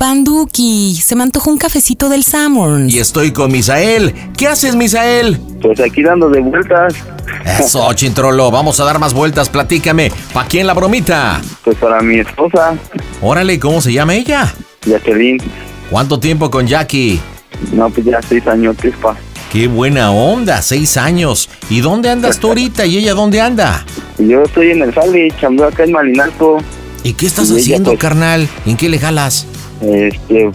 Panduki, se me antojó un cafecito del Samurn. Y estoy con Misael. ¿Qué haces, Misael? Pues aquí dando de vueltas. Eso, Chintrolo, vamos a dar más vueltas, platícame. ¿Pa' quién la bromita? Pues para mi esposa, Órale, ¿cómo se llama ella? Jacqueline. ¿Cuánto tiempo con Jackie? No, pues ya seis años, pa. Qué buena onda, seis años. ¿Y dónde andas tú ahorita y ella dónde anda? Yo estoy en el Sale, chambeo acá en Malinalco. ¿Y qué estás Y ella, haciendo, pues- carnal? ¿En qué le jalas? Este,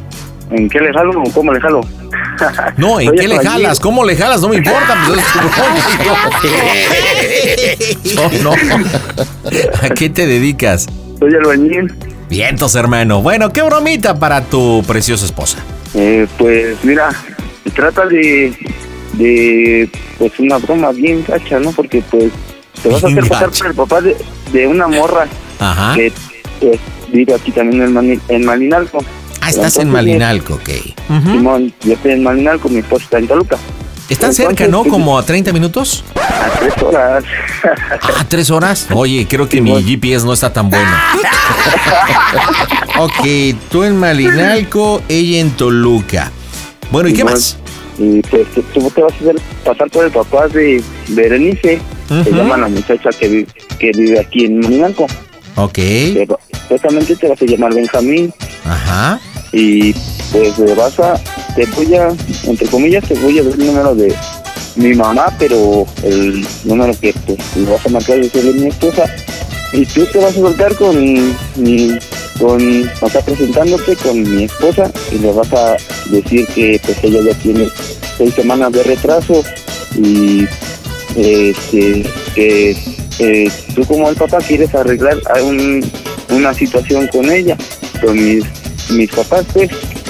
¿en qué le jalo o cómo le jalo? No, ¿en qué le jalas? ¿Cómo le jalas? No me importa. pues, es tu rollo. no, no. ¿A qué te dedicas? Soy albañil. Vientos, hermano. Bueno, qué bromita para tu preciosa esposa. Eh, pues mira, se trata de, de pues una broma bien gacha, ¿no? Porque pues te vas a hacer pasar por el papá de, de una morra Ajá. que pues, vive aquí también en, Mani- en Malinalco. Ah, estás en Malinalco, ok. Simón, yo estoy en Malinalco, mi esposa está en Toluca. Están cerca, ¿no? Como a 30 minutos. A tres horas. Ah, tres horas. Oye, creo que mi GPS no está tan bueno. ok, tú en Malinalco, ella en Toluca. Bueno, ¿y qué más? Y pues que tú te vas a hacer pasar por el papá de Berenice, se Ujú. llama la muchacha que, vi- que vive aquí en Malinalco. Ok, Pero Supuestamente te vas a llamar Benjamín ajá. y pues vas a, te voy a, entre comillas, te voy a dar el número de mi mamá, pero el número que pues, vas a marcar es el de mi esposa. Y tú te vas a soltar con mi, con, o sea, presentándote con mi esposa y le vas a decir que pues ella ya tiene seis semanas de retraso y este, que eh, tú como el papá quieres arreglar a un- una situación con ella, con mis, mis papás, pues.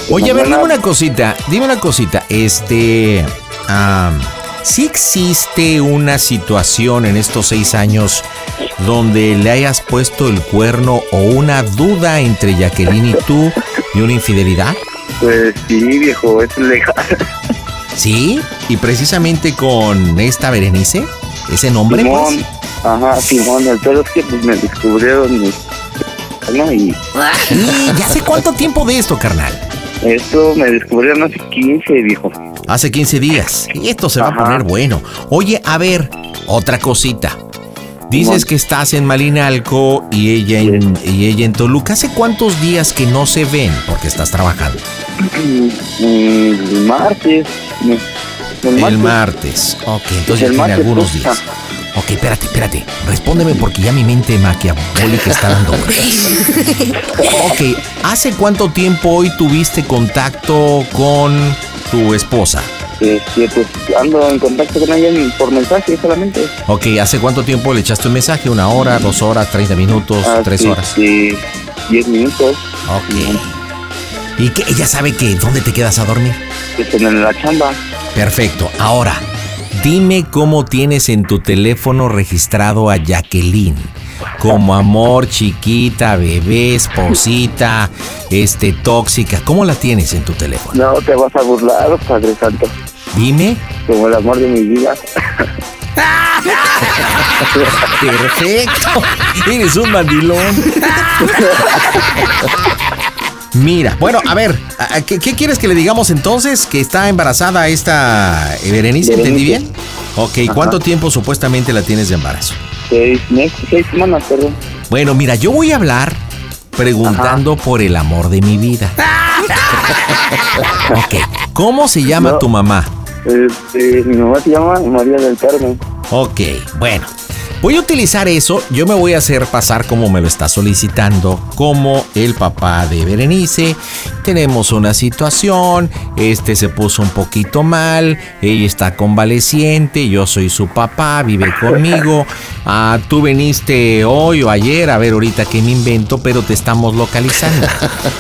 Oye, a ver, dime una cosita, dime una cosita. Este, am, ¿sí existe una situación en estos seis años donde le hayas puesto el cuerno o una duda entre Jacqueline y tú de una infidelidad? Pues sí, viejo, es legal. ¿Sí? Y precisamente con esta Berenice, ese nombre, Simón, pues. ajá, Simón, el pedo es que pues, me descubrieron mis- ¿no? y ya sé cuánto tiempo de esto, carnal. esto me descubrieron hace 15, viejo. Hace 15 días. Y esto se va a poner bueno. Oye, a ver, otra cosita. Dices que estás en Malinalco y ella en, y ella en Toluca. ¿Hace cuántos días que no se ven? Porque estás trabajando. El martes, el martes. El martes. Ok, entonces El ya tiene martes, algunos pues, días. Ok, espérate, espérate. Respóndeme porque ya mi mente maquiavólica está dando. Ok, ¿hace cuánto tiempo hoy tuviste contacto con tu esposa? Este, pues ando en contacto con ella en- por mensaje solamente. Ok, ¿hace cuánto tiempo le echaste un mensaje? ¿Una hora, dos horas, 30 minutos, Hace, tres horas? este, 10 minutos. Ok. ¿Y que ella sabe que dónde te quedas a dormir? Pues en la chamba. Perfecto. Ahora, dime cómo tienes en tu teléfono registrado a Jacqueline. Como amor, chiquita, bebé, esposita, este, tóxica. ¿Cómo la tienes en tu teléfono? No te vas a burlar, Padre Santo. Dime. Como el amor de mi vida. Perfecto. Eres un mandilón. Mira, bueno, a ver, ¿a- a ¿qué, qué quieres que le digamos entonces? ¿Que está embarazada esta eh, Berenice? ¿Entendí bien? Ok, ¿cuánto tiempo supuestamente la tienes de embarazo? Seis meses, seis semanas, perdón. Bueno, mira, yo voy a hablar preguntando por el amor de mi vida. ok. ¿Cómo se llama No. tu mamá? Este, mi mamá se llama María del Carmen. Ok, bueno. Voy a utilizar eso, yo me voy a hacer pasar como me lo está solicitando, como el papá de Berenice. Tenemos una situación, este se puso un poquito mal, ella está convaleciente, yo soy su papá, vive conmigo. Ah, tú viniste hoy o ayer, a ver ahorita qué me invento, pero te estamos localizando.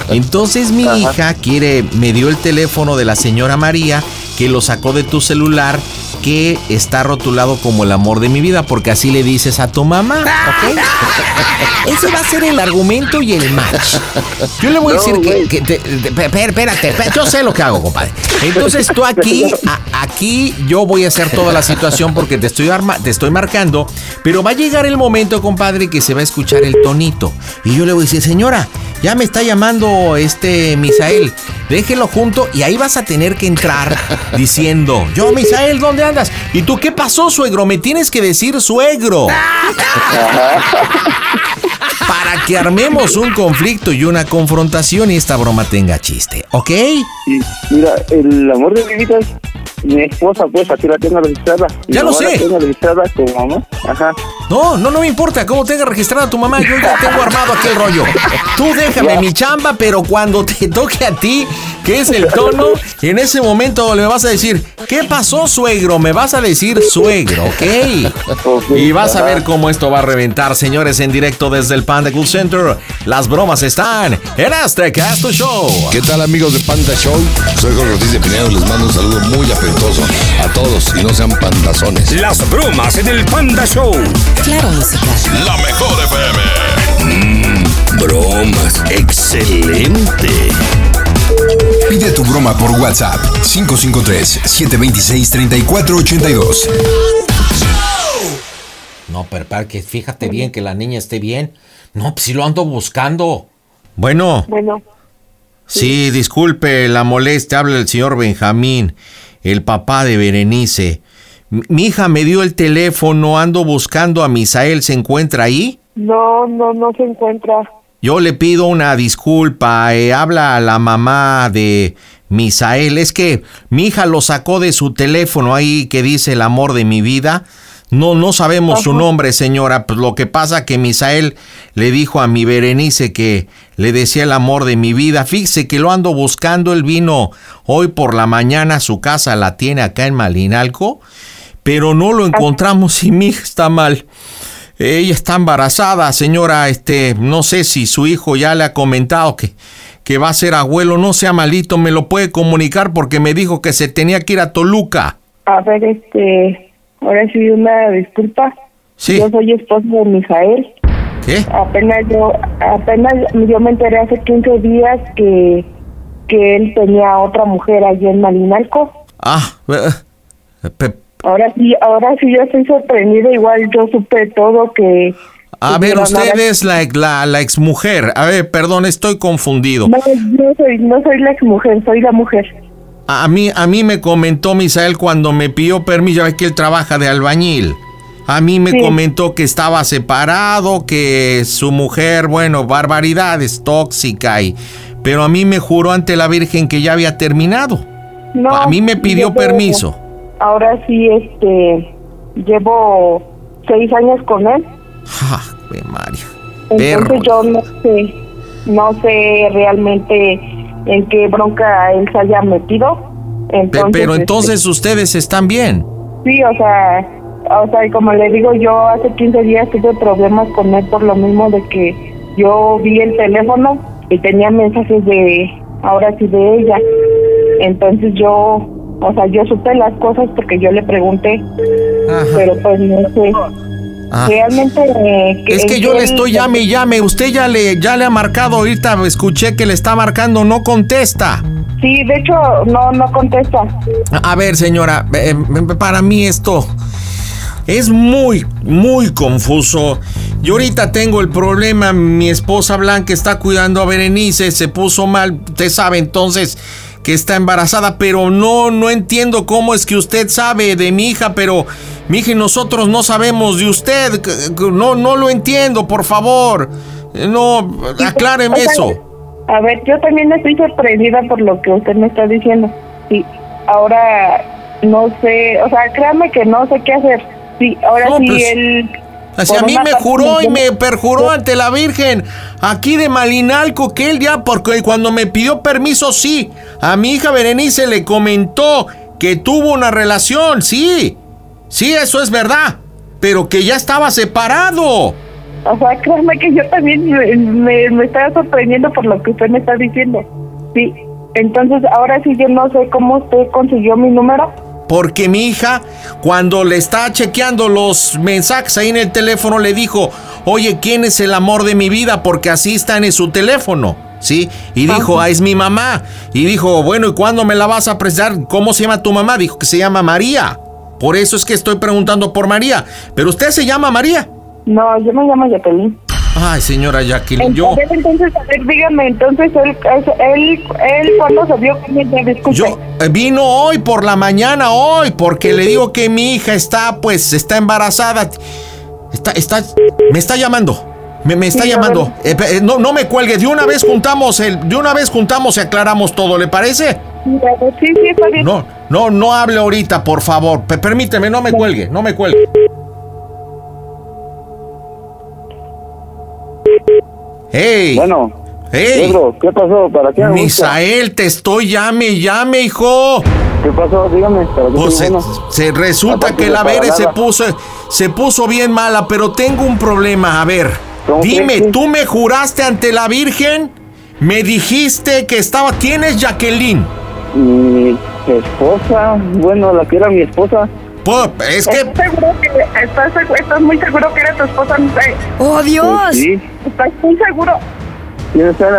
Entonces mi hija quiere, me dio el teléfono de la señora María, que lo sacó de tu celular que está rotulado como el amor de mi vida, porque así le dices a tu mamá, ¿ok? Ese va a ser el argumento y el match. Yo le voy a No, decir que, que te- te- espérate, espérate, espérate, yo sé lo que hago, compadre. Entonces tú aquí, a- aquí yo voy a hacer toda la situación porque te estoy, arma- te estoy marcando, pero va a llegar el momento, compadre, que se va a escuchar el tonito. Y yo le voy a decir, señora, ya me está llamando este Misael, déjelo junto y ahí vas a tener que entrar diciendo, yo Misael, ¿dónde andas? ¿Y tú qué pasó, suegro? Me tienes que decir suegro. Para que armemos un conflicto y una confrontación y esta broma tenga chiste, ¿ok? Y mira, el amor de mi vida es mi esposa, pues aquí la tengo registrada. Ya lo sé. La tengo registrada como mamá. Ajá. No, no, no me importa cómo tenga registrada tu mamá, yo ya tengo armado aquí el rollo. Tú déjame mi chamba, pero cuando te toque a ti, que es el tono, en ese momento le vas a decir, ¿qué pasó, suegro? Me vas a decir suegro, ¿ok? Y vas a ver cómo esto va a reventar, señores, en directo desde el Panda Cool Center. Las bromas están en este Casto Show. ¿Qué tal amigos de Panda Show? Soy Jorge Ortiz de Pinedo, les mando un saludo muy afectuoso a todos y no sean pandazones. Las bromas en el Panda Show. Claro, música. La mejor FM. Bromas. Excelente. Pide tu broma por WhatsApp 553-726-3482. No, pero para que fíjate bien que la niña esté bien. No, pues si lo ando buscando. Bueno, Bueno, sí, disculpe la molestia, habla el señor Benjamín, el papá de Berenice. Mi- Mi hija me dio el teléfono, ando buscando a Misael, ¿se encuentra ahí? no, no, no se encuentra. Yo le pido una disculpa, eh, habla a la mamá de Misael. Es que mi hija lo sacó de su teléfono ahí que dice el amor de mi vida. No, no sabemos su nombre, señora. Pues lo que pasa que Misael le dijo a mi Berenice que le decía el amor de mi vida. Fíjese que lo ando buscando. Él vino hoy por la mañana a su casa, la tiene acá en Malinalco, pero no lo encontramos y mi hija está mal. Ella está embarazada, señora. Este, no sé si su hijo ya le ha comentado que, que va a ser abuelo. No sea malito, me lo puede comunicar porque me dijo que se tenía que ir a Toluca. A ver, este, ahora sí una disculpa. Sí. Yo soy esposa de Mijael. ¿Qué? Apenas yo, apenas yo me enteré hace 15 días que, que él tenía otra mujer allí en Malinalco. Ah, Ahora sí, ahora sí yo estoy sorprendida. Igual yo supe todo que. a ver, usted es la, la, la exmujer. A ver, perdón, estoy confundido. No, no soy, no soy la exmujer, soy la mujer. A mí, a mí me comentó Misael cuando me pidió permiso, ya ve que él trabaja de albañil. A mí me Sí. comentó que estaba separado, que su mujer, bueno, barbaridades, tóxica y... Pero a mí me juró ante la Virgen que ya había terminado. No, a mí me pidió permiso. Ahora sí, este, llevo seis años con él. Ja, ve María. Entonces Perro. yo no sé, no sé realmente en qué bronca él se haya metido. Entonces, pero este, entonces ustedes están bien. sí, o sea, o sea, como le digo, yo hace 15 días tuve problemas con él por lo mismo de que yo vi el teléfono y tenía mensajes de, ahora sí, de ella. Entonces yo, o sea, yo supe las cosas porque yo le pregunté, Ajá. pero pues no sé. Ah. Realmente eh, Es que yo le estoy llame y llame. Usted ya le, ya le ha marcado ahorita. Escuché que le está marcando, no contesta. Sí, de hecho, no, no contesta. A ver, señora, eh, eh, para mí esto es muy, muy confuso. Yo ahorita tengo el problema, mi esposa Blanca está cuidando a Berenice, se puso mal, usted sabe entonces que está embarazada, pero no, no entiendo cómo es que usted sabe de mi hija, pero mi hija y nosotros no sabemos de usted. No, no lo entiendo, por favor. Eh, No, acláreme eso. A ver, yo también estoy sorprendida por lo que usted me está diciendo. Sí, ahora no sé, o sea, créame que no sé qué hacer. Sí, ahora No, sí pues, él... Así a mí me juró y me perjuró ante la Virgen aquí de Malinalco que él ya, porque cuando me pidió permiso, sí, a mi hija Berenice le comentó que tuvo una relación, sí, sí, eso es verdad, pero que ya estaba separado. O sea, créame que yo también me, me, me estaba sorprendiendo por lo que usted me está diciendo. Sí, entonces ahora sí yo no sé cómo usted consiguió mi número. Porque mi hija, cuando le está chequeando los mensajes ahí en el teléfono, le dijo, oye, ¿quién es el amor de mi vida? Porque así está en su teléfono, ¿sí? Y dijo, ah, es mi mamá. Y dijo, bueno, ¿y cuándo me la vas a presentar? ¿Cómo se llama tu mamá? Dijo que se llama María. Por eso es que estoy preguntando por María. Pero usted se llama María. No, yo me llamo Jacqueline. Ay, señora Jacqueline, yo... Entonces, entonces, a ver, dígame, entonces él, él, él cuando se vio con ella, disculpe. Yo eh, vino hoy por la mañana, hoy, porque le digo que mi hija está, pues, está embarazada. Está, está, me está llamando. Me, me está Sí, llamando. Eh, eh, no, no me cuelgue. De una vez juntamos el, de una vez juntamos y aclaramos todo, ¿le parece? Sí, sí, está bien. No, no, no hable ahorita, por favor. Pe- permíteme, no me cuelgue, no me cuelgue. Hey, Bueno, hey, Pedro, ¿qué pasó? ¿Para qué? Misael, te estoy llame, llame, hijo. ¿Qué pasó? Dígame, ¿para qué Pues se, se resulta que la Bere se puso, se puso bien mala, pero tengo un problema. A ver, ¿Cómo dime, crees? ¿tú me juraste ante la Virgen? Me dijiste que estaba. ¿Quién es Jacqueline? Mi esposa, bueno, la que era mi esposa. Es que. ¿Estás seguro que estás, segu- estás muy seguro que era tu esposa? ¡Oh, Dios! Pues sí, ¿Estás muy seguro?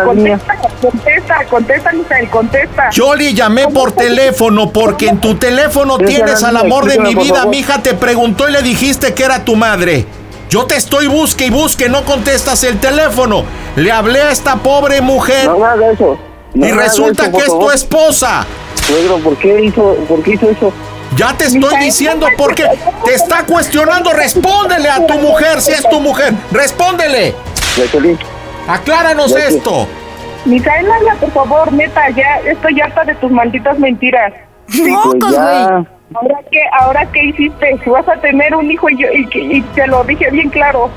Contesta, contesta, contesta, Misael, contesta. Yo le llamé por teléfono porque en tu teléfono ¿Quién tienes al amor de mi vida. Mi hija te preguntó y le dijiste que era tu madre. Yo te estoy busque y busque, no contestas el teléfono. Le hablé a esta pobre mujer No haga eso. No y resulta eso, que es tu esposa. Suegro, ¿por qué hizo, por qué hizo eso? Ya te estoy diciendo porque te está cuestionando. Respóndele a tu mujer si es tu mujer. Respóndele. Acláranos esto. Misael, habla, por favor, neta, ya estoy harta de tus malditas mentiras. pues ¡Mocos, güey! ¿Ahora qué, ahora qué hiciste? Vas a tener un hijo y, yo, y, y te lo dije bien claro.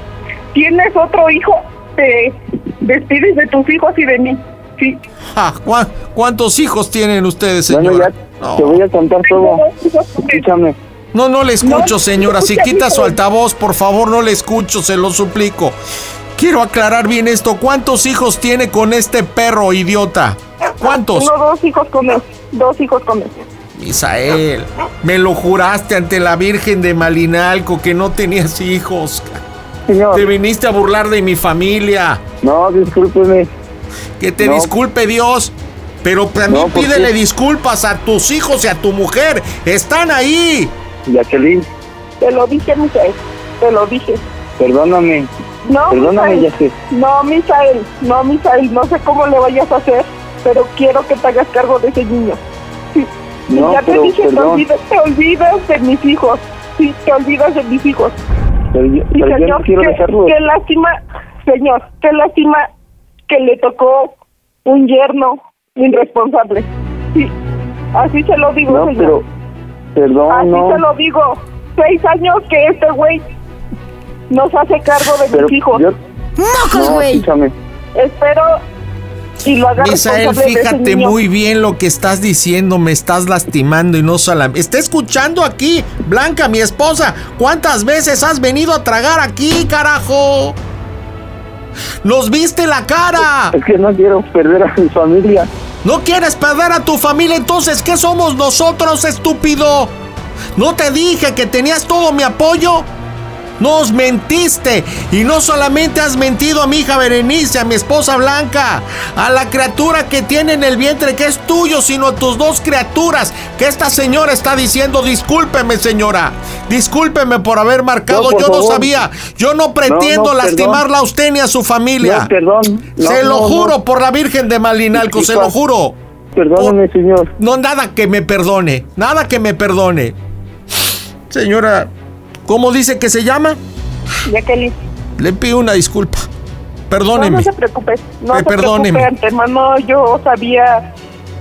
Tienes otro hijo, te despides de tus hijos y de mí. Sí. Ah, ¿cuá- ¿Cuántos hijos tienen ustedes, bueno, señora? ya No. te voy a contar todo. Escúchame. No, no le escucho, señora. Si quita su altavoz, por favor, no le escucho, se lo suplico. Quiero aclarar bien esto. ¿Cuántos hijos tiene con este perro idiota? ¿Cuántos? Tengo dos hijos con él. Dos hijos con él. Misael, me lo juraste ante la Virgen de Malinalco que no tenías hijos. Señor, Te viniste a burlar de mi familia. no, discúlpeme. Que te No. disculpe Dios. Pero también No, ¿por pídele qué? disculpas a tus hijos y a tu mujer. Están ahí. Jacqueline, Te lo dije, Misael. Te lo dije. perdóname. No, Perdóname, Misael. Jacqueline. No, Misael. No, Misael. No sé cómo le vayas a hacer, pero quiero que te hagas cargo de ese niño. Sí. Y No, ya te pero dije, te olvidas, te olvidas de mis hijos. Sí, te olvidas de mis hijos. Pero yo, Y pero yo no señor, quiero qué, dejarlo. qué lástima, señor, qué lástima que le tocó un yerno irresponsable. Sí, así se lo digo, No, señor. pero, perdón, así no. se lo digo. Seis años que este güey nos hace cargo de Pero mis hijos. yo, ¡Mocos, no, güey! escúchame. Espero y lo Misael, fíjate muy bien lo que estás diciendo, me estás lastimando y no solamente... Está escuchando aquí, Blanca, mi esposa. ¿Cuántas veces has venido a tragar aquí, carajo? Nos viste la cara. Es que no quiero perder a mi familia. ¿No quieres perder a tu familia? Entonces, ¿qué somos nosotros, estúpido? ¿No te dije que tenías todo mi apoyo? Nos mentiste. Y no solamente has mentido a mi hija Berenice, a mi esposa Blanca, a la criatura que tiene en el vientre que es tuyo, sino a tus dos criaturas. Que esta señora está diciendo, discúlpeme señora, discúlpeme por haber marcado, No, por yo no sabía, yo no pretendo no, lastimarla a usted ni a su familia. Perdón. Se lo juro por la Virgen de Malinalco, se lo juro. Perdóname, señor. No, nada que me perdone, nada que me perdone. Señora, ¿cómo dice que se llama? Jacqueline, Le pido una disculpa. Perdóneme. No, no se preocupe. No Eh, se perdóneme. preocupe, antemano yo sabía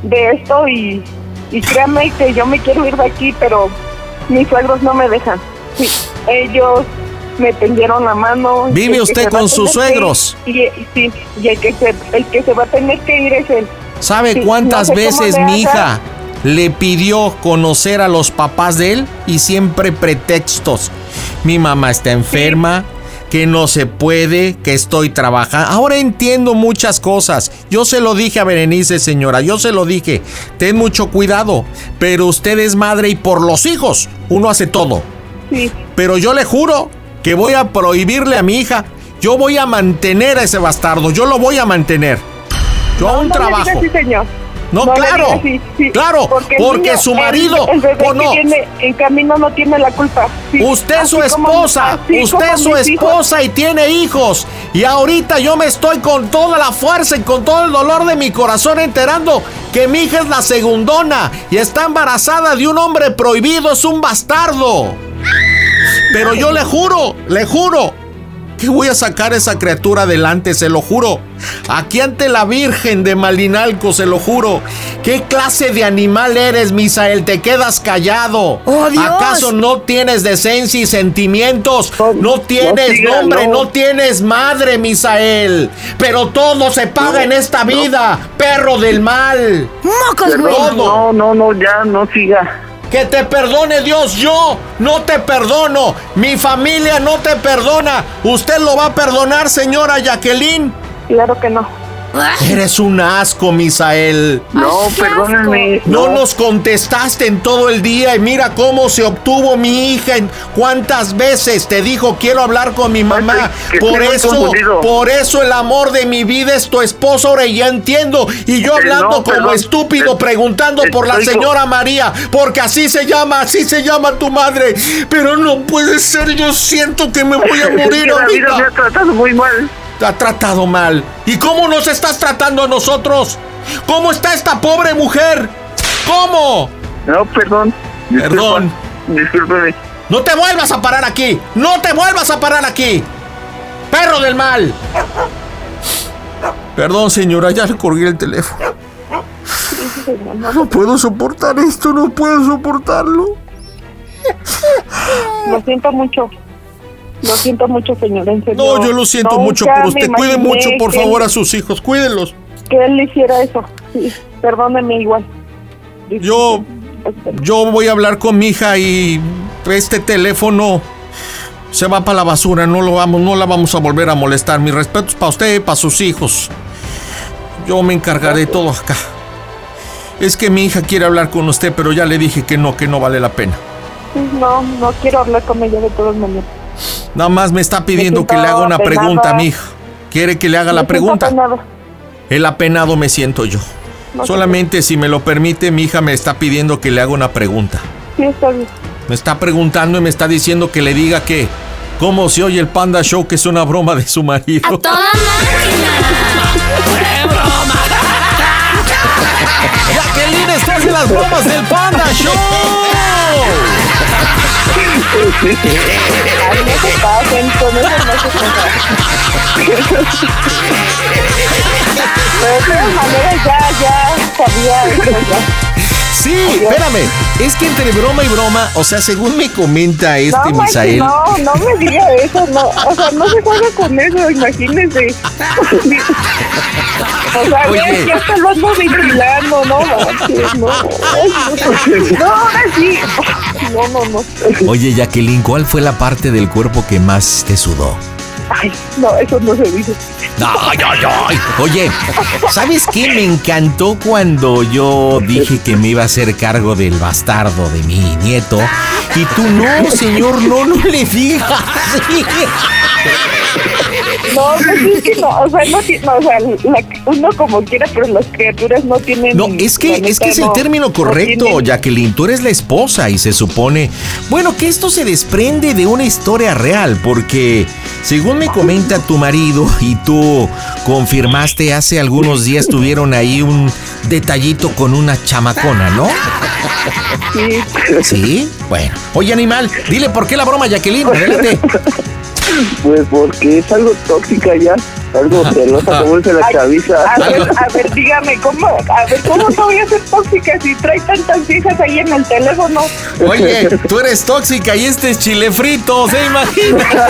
de esto y, y créame que yo me quiero ir de aquí, pero mis suegros no me dejan. Sí, ellos me tendieron la mano. ¿Vive usted con sus que ir- suegros? Y, sí, y el que, se, el que se va a tener que ir es él. ¿Sabe Sí, cuántas no sé veces mi haga. hija le pidió conocer a los papás de él? Y siempre pretextos. Mi mamá está enferma, que no se puede, que estoy trabajando. Ahora entiendo muchas cosas. Yo se lo dije a Berenice, señora, yo se lo dije. Ten mucho cuidado, pero usted es madre y por los hijos uno hace todo. Sí, Pero yo le juro que voy a prohibirle a mi hija. Yo voy a mantener a ese bastardo. Yo lo voy a mantener. Yo no, aún no trabajo. así, señor. No, claro, diga así, sí, claro, porque su marido, el, bebé ¿o no? que viene en camino no tiene la culpa. Sí, Usted es su como- esposa, usted es su esposa y tiene hijos. Y ahorita yo me estoy con toda la fuerza y con todo el dolor de mi corazón enterando que mi hija es la segundona y está embarazada de un hombre prohibido, es un bastardo. Pero yo le juro, le juro que voy a sacar a esa criatura adelante, se lo juro. Aquí ante la Virgen de Malinalco, se lo juro. ¿Qué clase de animal eres, Misael? Te quedas callado. ¡Oh, Dios! ¿Acaso no tienes decencia y sentimientos? No, tienes no siga, nombre, no. no tienes madre, Misael. Pero todo se paga en esta vida, perro del mal. ¡Mocos, güey! Todo. No, no, no, ya no siga. Que te perdone Dios, yo no te perdono. Mi familia no te perdona. ¿Usted lo va a perdonar, señora Jacqueline? Claro que no. Eres un asco, Misael. No, perdónenme. No nos contestaste en todo el día y mira cómo se obtuvo mi hija. en- ¿Cuántas veces te dijo quiero hablar con mi mamá? Por eso, por eso el amor de mi vida es tu esposo. Ahora ya entiendo. Y yo Eh, hablando no, como perdón. estúpido Eh, preguntando por la señora María, porque así se llama, así se llama tu madre. Pero no puede ser. Yo siento que me voy a Es que morir la vida me ha tratado muy mal. Ha tratado mal. ¿Y cómo nos estás tratando a nosotros? ¿Cómo está esta pobre mujer? ¿Cómo? No, perdón. Disculpa, Perdón. Discúlpeme. No te vuelvas a parar aquí. No te vuelvas a parar aquí. Perro del mal. Perdón, señora, ya le colgué el teléfono. No puedo soportar esto, no puedo soportarlo. Lo siento mucho. Lo siento mucho, señor. En serio. No, yo lo siento mucho por usted. Cuide mucho, por favor, él- a sus hijos. Cuídenlos. Que él hiciera eso. Sí, perdóneme igual. Yo, yo voy a hablar con mi hija y este teléfono se va para la basura. No lo vamos, no la vamos a volver a molestar. Mis respetos para usted y para sus hijos. Yo me encargaré de todo acá. Es que mi hija quiere hablar con usted, pero ya le dije que no, que no vale la pena. No, no quiero hablar con ella de todas maneras. Nada más me está pidiendo que le haga una pregunta a mi hija. Quiere que le haga la Me pregunta. apenada. El apenado me siento yo. No Solamente si me lo permite, mi hija me está pidiendo que le haga una pregunta. Sí, está bien. Me está preguntando y me está diciendo que le diga que cómo se oye el Panda Show, que es una broma de su marido. ¡A toda Jacqueline, estás en las bromas del Panda Show. Pasen, con eso no se. Pero de todas maneras ya, ya. Sí, espérame. Es que entre broma y broma, o sea, según me comenta este No, Misael. no, no me diga eso, no, o sea, no se juega con eso, imagínense. O sea, Oye. ya hasta lo ando vigilando, no, manches, no, no, ahora sí, no, no, no, Oye, Jacqueline, ¿cuál fue la parte del cuerpo que más te sudó? No, eso no se dice. Ay, ay, ay. Oye, ¿sabes qué? Me encantó cuando yo dije que me iba a hacer cargo del bastardo de mi nieto. Y tú, no, señor, no, no le digas. No, pues es que no, o sea, no no, o sea, la- uno como quiera, pero las criaturas no tienen. No, es que, es que es el no- término no correcto, tienen- Jacqueline. Tú eres la esposa y se supone, bueno, que esto se desprende de una historia real, porque según me comenta tu marido y tú confirmaste hace algunos días tuvieron ahí un detallito con una chamacona, ¿no? Sí. Sí, bueno. Oye, animal, dile por qué la broma, Jacqueline. Adelante. Pues porque es algo tóxica ya, algo celosa como dice la chaviza. A ver, a ver, dígame, ¿cómo, a ver, ¿cómo no voy a ser tóxica si trae tantas viejas ahí en el teléfono? Oye, tú eres tóxica y este es chile frito, ¿se imagina?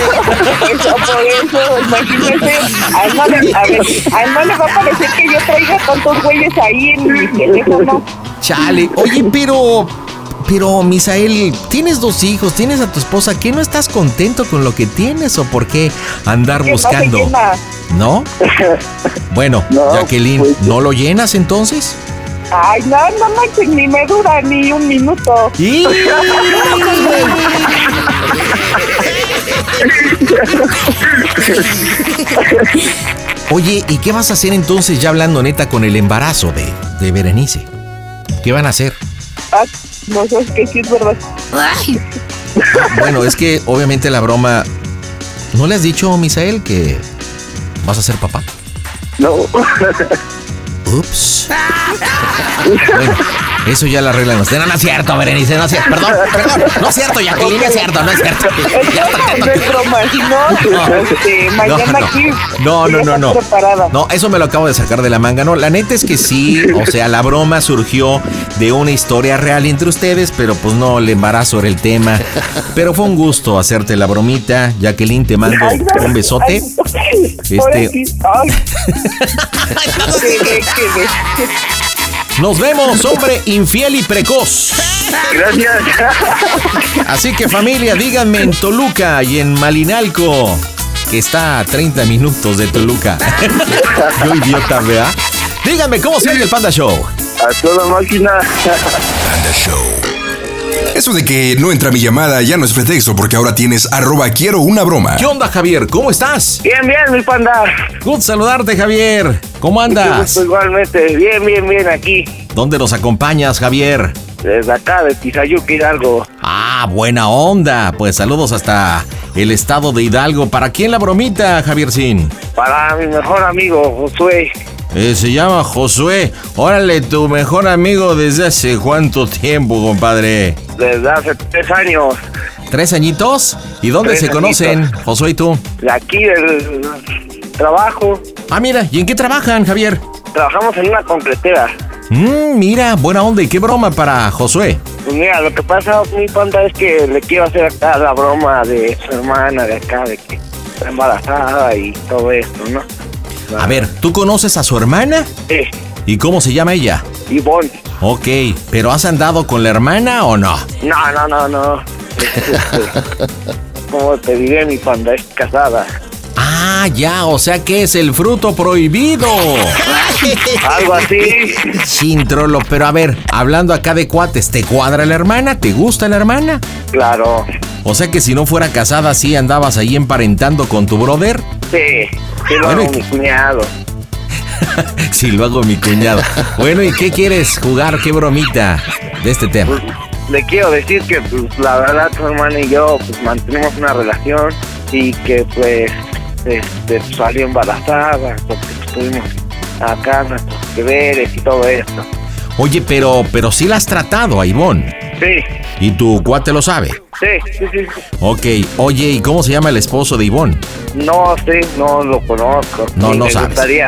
Eso, por eso, imagínese. A él, no le, a ver, a él no le va a parecer que yo traiga tantos güeyes ahí en mi teléfono. Chale. Oye, pero. Pero, Misael, tienes dos hijos, tienes a tu esposa, ¿qué no estás contento con lo que tienes o por qué andar Que buscando? ¿No? Bueno, No, Jacqueline, pues- ¿no lo llenas entonces? Ay, no, no manches, ni me dura ni un minuto. ¡Y! Oye, ¿y qué vas a hacer entonces ya hablando neta con el embarazo de, de Berenice? ¿Qué van a hacer? No sé qué sí es verdad. Ay, Bueno, es que obviamente la broma... ¿No le has dicho, Misael, que vas a ser papá? No, Ups. Bueno, eso ya la arreglan ustedes. No, no es cierto, Berenice, no es cierto. Perdón, perdón. No es cierto, Jacqueline, no es cierto, no es cierto. Ya está, Eso no es broma, si no, este, mañana no. aquí. No, no, no, no. preparada. No, eso me lo acabo de sacar de la manga. No, la neta es que sí, o sea, la broma surgió de una historia real entre ustedes, pero pues no, el embarazo era el tema. Pero fue un gusto hacerte la bromita. Jacqueline, te mando no, un besote. Este- ay. Quedé, Nos vemos, hombre infiel y precoz. gracias. Así que familia, díganme en Toluca y en Malinalco, que está a 30 minutos de Toluca. Yo idiota, ¿verdad? Díganme cómo se oye el Panda Show. A toda máquina. Panda Show. Eso de que no entra mi llamada ya no es pretexto porque ahora tienes arroba quiero una broma. ¿Qué onda, Javier? ¿Cómo estás? Bien, bien, mi panda. Good saludarte, Javier. ¿Cómo andas? Igualmente, bien, bien, bien aquí. ¿Dónde nos acompañas, Javier? Desde acá, de Tizayuca, Hidalgo. Ah, buena onda. Pues saludos hasta el estado de Hidalgo. ¿Para quién la bromita, Javiercín? Para mi mejor amigo, Josué. Eh, se llama Josué. Órale, tu mejor amigo desde hace cuánto tiempo, compadre. Desde hace tres años. ¿Tres añitos? ¿Y dónde Tres se conocen, Josué y tú? De aquí, del trabajo. Ah, mira, ¿y en qué trabajan, Javier? Trabajamos en una concretera. Mmm, mira, buena onda. ¿Y qué broma para Josué? Pues mira, lo que pasa, mi panda, es que le quiero hacer acá la broma de su hermana de acá, de que está embarazada y todo esto, ¿no? A ver, ¿tú conoces a su hermana? Sí, ¿Y cómo se llama ella? Ivonne. Ok, ¿pero has andado con la hermana o no? No, no, no, no. Es, este, ¿Cómo te diré, mi panda? Es casada. Ah, ya, o sea que es el fruto prohibido. Algo así. Sin trolo, pero a ver, hablando acá de cuates, ¿te cuadra la hermana? ¿Te gusta la hermana? Claro. O sea que si no fuera casada, sí andabas ahí emparentando con tu brother. Sí, sí lo Bueno, hago ¿y mi cuñado. Si lo hago mi cuñado. Bueno, ¿y qué quieres jugar? ¿Qué bromita de este tema? Pues le quiero decir que pues la verdad tu hermana y yo pues mantenemos una relación y que pues este salió embarazada porque pues, tuvimos acá nuestros deberes y todo esto. Oye, pero, pero sí la has tratado a Ivonne. Sí, ¿Y tu cuate lo sabe? sí, sí, sí. sí. Ok, oye, ¿y cómo se llama el esposo de Ivonne? No sé, no lo conozco. No, no me sabes. gustaría.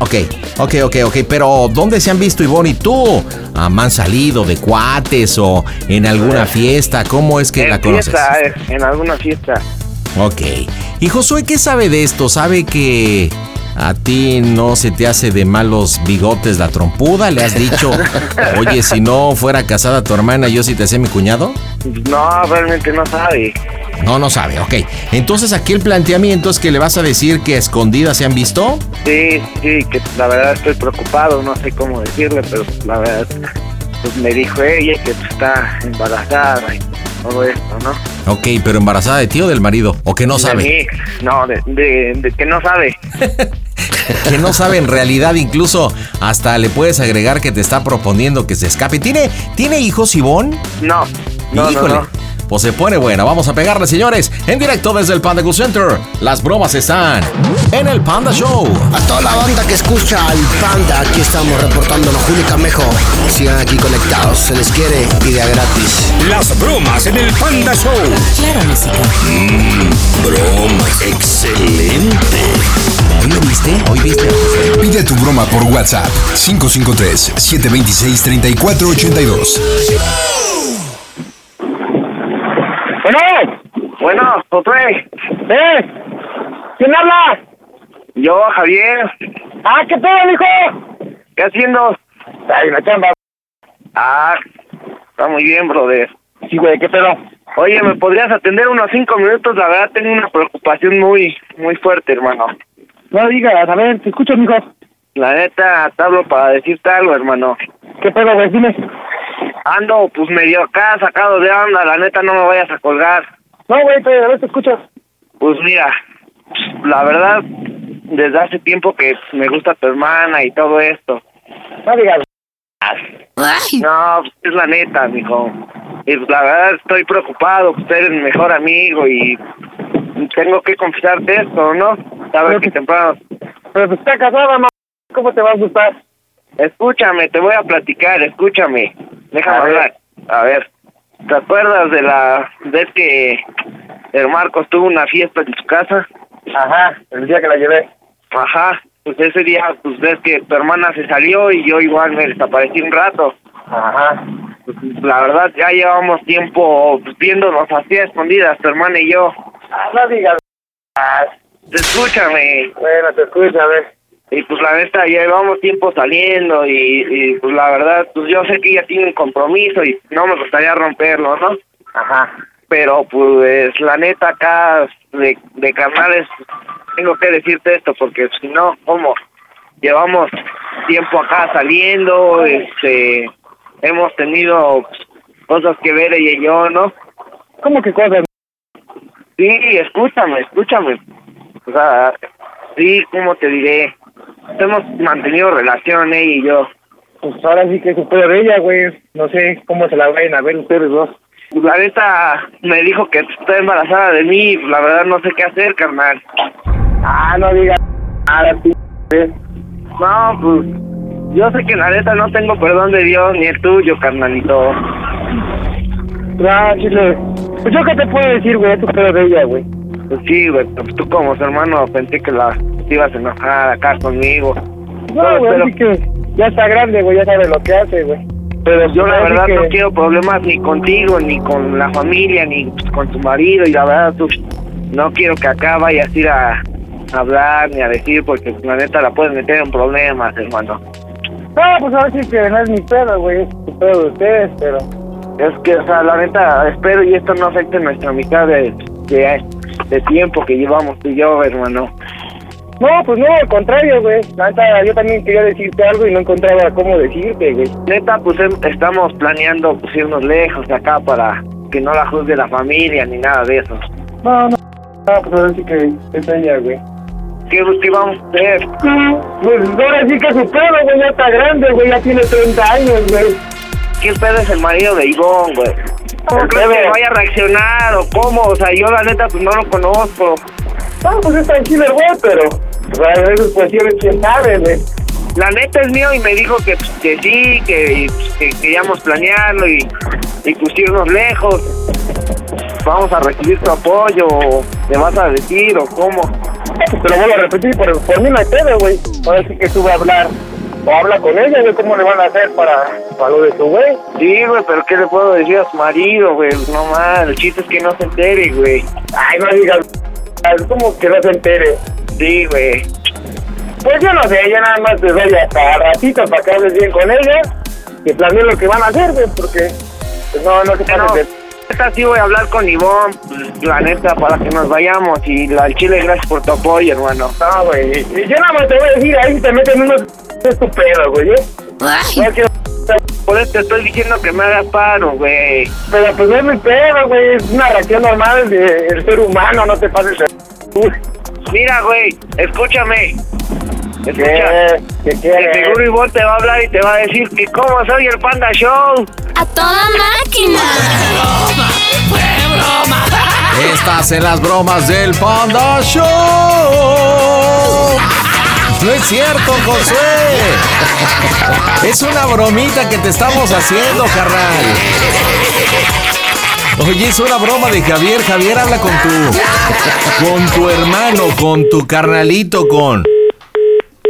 Ok, ok, ok, ok, pero ¿dónde se han visto Ivonne y tú? Ah, ¿Han salido de cuates o en alguna fiesta? ¿Cómo es que en la conoces? fiesta, eh, en alguna fiesta. Ok. ¿Y Josué qué sabe de esto? ¿Sabe que a ti no se te hace de malos bigotes la trompuda? ¿Le has dicho, oye, si no fuera casada tu hermana, yo sí te hacía mi cuñado? No, realmente no sabe. No, no sabe, ok. Entonces aquí el planteamiento es que le vas a decir que a escondidas se han visto. Sí, sí, que la verdad estoy preocupado, no sé cómo decirle, pero la verdad, pues me dijo ella que está embarazada y todo esto, ¿no? Ok, pero embarazada de ti o del marido, o que no De sabe. mí, no, de, de, de que no sabe. Que no sabe en realidad, incluso hasta le puedes agregar que te está proponiendo que se escape. ¿Tiene, ¿tiene hijos, Ivonne? No, no, Híjole. no, no. Pues se pone buena. Vamos a pegarle, señores, en directo desde el Panda Cool Center. Las bromas están en el Panda Show. A toda la banda que escucha al Panda, aquí estamos reportándonos Julio Camejo. Sigan aquí conectados, se les quiere y de a gratis. Las bromas en el Panda Show. Claro, música. Mmm, bromas. Excelente. ¿Hoy lo viste? ¿Hoy viste? Pide tu broma por WhatsApp 553-726-3482. Bueno, bueno, Josué. ¿Eh? ¿Quién habla? Yo, Javier. Ah, ¿qué pedo, mijo? ¿Qué haciendo? Ay, la chamba. Ah, está muy bien, brother. Sí, güey, ¿qué pedo? Oye, ¿me podrías atender unos cinco minutos? La verdad tengo una preocupación muy, muy fuerte, hermano. No digas, a ver, te escucho, mijo. La neta, te hablo para decirte algo, hermano. ¿Qué pedo, güey? Dime. Ando, pues, medio acá, sacado de onda. La neta, no me vayas a colgar. No, güey, te, a ver, te escucho. Pues mira, la verdad, desde hace tiempo que me gusta tu hermana y todo esto. No digas. No, pues, es la neta, mijo. Y pues, la verdad estoy preocupado, pues eres mi mejor amigo y tengo que confesarte esto, ¿no? Sabes que temprano... Pero pues está casada, mamá. ¿Cómo te va a gustar? Escúchame, te voy a platicar, escúchame. Déjame A ver. hablar. A ver, ¿te acuerdas de la vez que el Marcos tuvo una fiesta en su casa? Ajá, el día que la llevé. Ajá, pues ese día, pues ves que tu hermana se salió y yo igual me desaparecí un rato. Ajá. Pues, la verdad, ya llevamos tiempo pues, viéndonos así a escondidas, tu hermana y yo. Ah, no digas. Escúchame. bueno, te escucho, a ver. Y pues la neta, llevamos tiempo saliendo y, y pues la verdad, pues yo sé que ella tiene un compromiso y no me gustaría romperlo, ¿no? Ajá. Pero pues la neta acá de, de carnales, tengo que decirte esto porque si no, ¿cómo? Llevamos tiempo acá saliendo, este, hemos tenido cosas que ver ella y yo, ¿no? ¿Cómo que cosas? Sí, escúchame, escúchame. O sea, sí, ¿cómo te diré? Hemos mantenido relación ella y yo. Pues ahora sí que es su pedo de ella, güey. No sé cómo se la vayan a ver ustedes dos. La neta me dijo que está embarazada de mí, la verdad no sé qué hacer, carnal. Ah, no digas nada, p. No, pues yo sé que la neta no tengo perdón de Dios ni el tuyo, carnalito. Ah, chile. Pues yo qué te puedo decir, güey, es tu pedo de ella, güey. Pues sí, güey, pues tú como su hermano pensé que la te ibas a enojar acá conmigo. No, güey, pero así que ya está grande, güey, ya sabe lo que hace, güey. pero yo la así verdad que- no quiero problemas ni contigo, ni con la familia, ni pues, con tu marido. Y la verdad, tú no quiero que acá vayas a ir a hablar ni a decir, porque la neta la puedes meter en problemas, hermano. No, pues ahora sí que no es mi pedo, güey, es tu pedo de ustedes, pero... Es que, o sea, la neta, espero y esto no afecte nuestra amistad de, de, de tiempo que llevamos tú y yo, hermano. No, pues no, al contrario, güey. Neta, yo también quería decirte algo y no encontraba cómo decirte, güey. Neta, pues em- estamos planeando pues, irnos lejos de acá para que no la juzgue la familia ni nada de eso. No, no, no, pues ahora sí que es ella, güey. ¿Qué, qué vamos a hacer? Pues ahora sí que su pedo, güey, ya está grande, güey, ya tiene 30 años, güey. ¿Quién pedo es el marido de Ivonne, güey? ¿Cómo El crees que vaya a reaccionar o cómo? O sea, yo la neta pues no lo conozco. No, pues es tranquilo el güey, pero... De quién sabe, güey. La neta es mío y me dijo que, pues, que sí, que, pues, que queríamos planearlo y, y pues irnos lejos. Vamos a recibir tu apoyo, o ¿te vas a decir o cómo? Te lo vuelvo a repetir, por, por mí no hay güey. Ahora que tú a hablar, o habla con ella, güey, cómo le van a hacer para, para lo de tu güey. Sí, güey, pero ¿qué le puedo decir a su marido, güey? No más, el chiste es que no se entere, güey. Ay, no digas, es como que no se entere. Sí, güey. Pues yo no sé, yo nada más te doy hasta ratito para que hables bien con ella, que planeen lo que van a hacer, güey, porque pues, no, no se Pero, pasen de... neta, sí voy a hablar con Ivonne, pues, la neta, para que nos vayamos. Y la al chile, gracias por tu apoyo, hermano. No, güey, y yo nada más te voy a decir, ahí te meten unos estupendo, güey, ¿eh? No Por eso te estoy diciendo que me hagas paro, güey. Pero pues no es mi pedo, güey, es una reacción normal del ser humano, no te pases de... Uy, Mira, güey, escúchame. Escucha. ¿Qué? ¿Qué quieres? seguro Ivonne te va a hablar y te va a decir que cómo soy el Panda Show. ¡A toda máquina! broma! Estás en las bromas del Panda Show. No es cierto, Josué. Es una bromita que te estamos haciendo, carnal. Oye, es una broma de Javier. Javier habla con tu. Con tu hermano, con tu carnalito, con.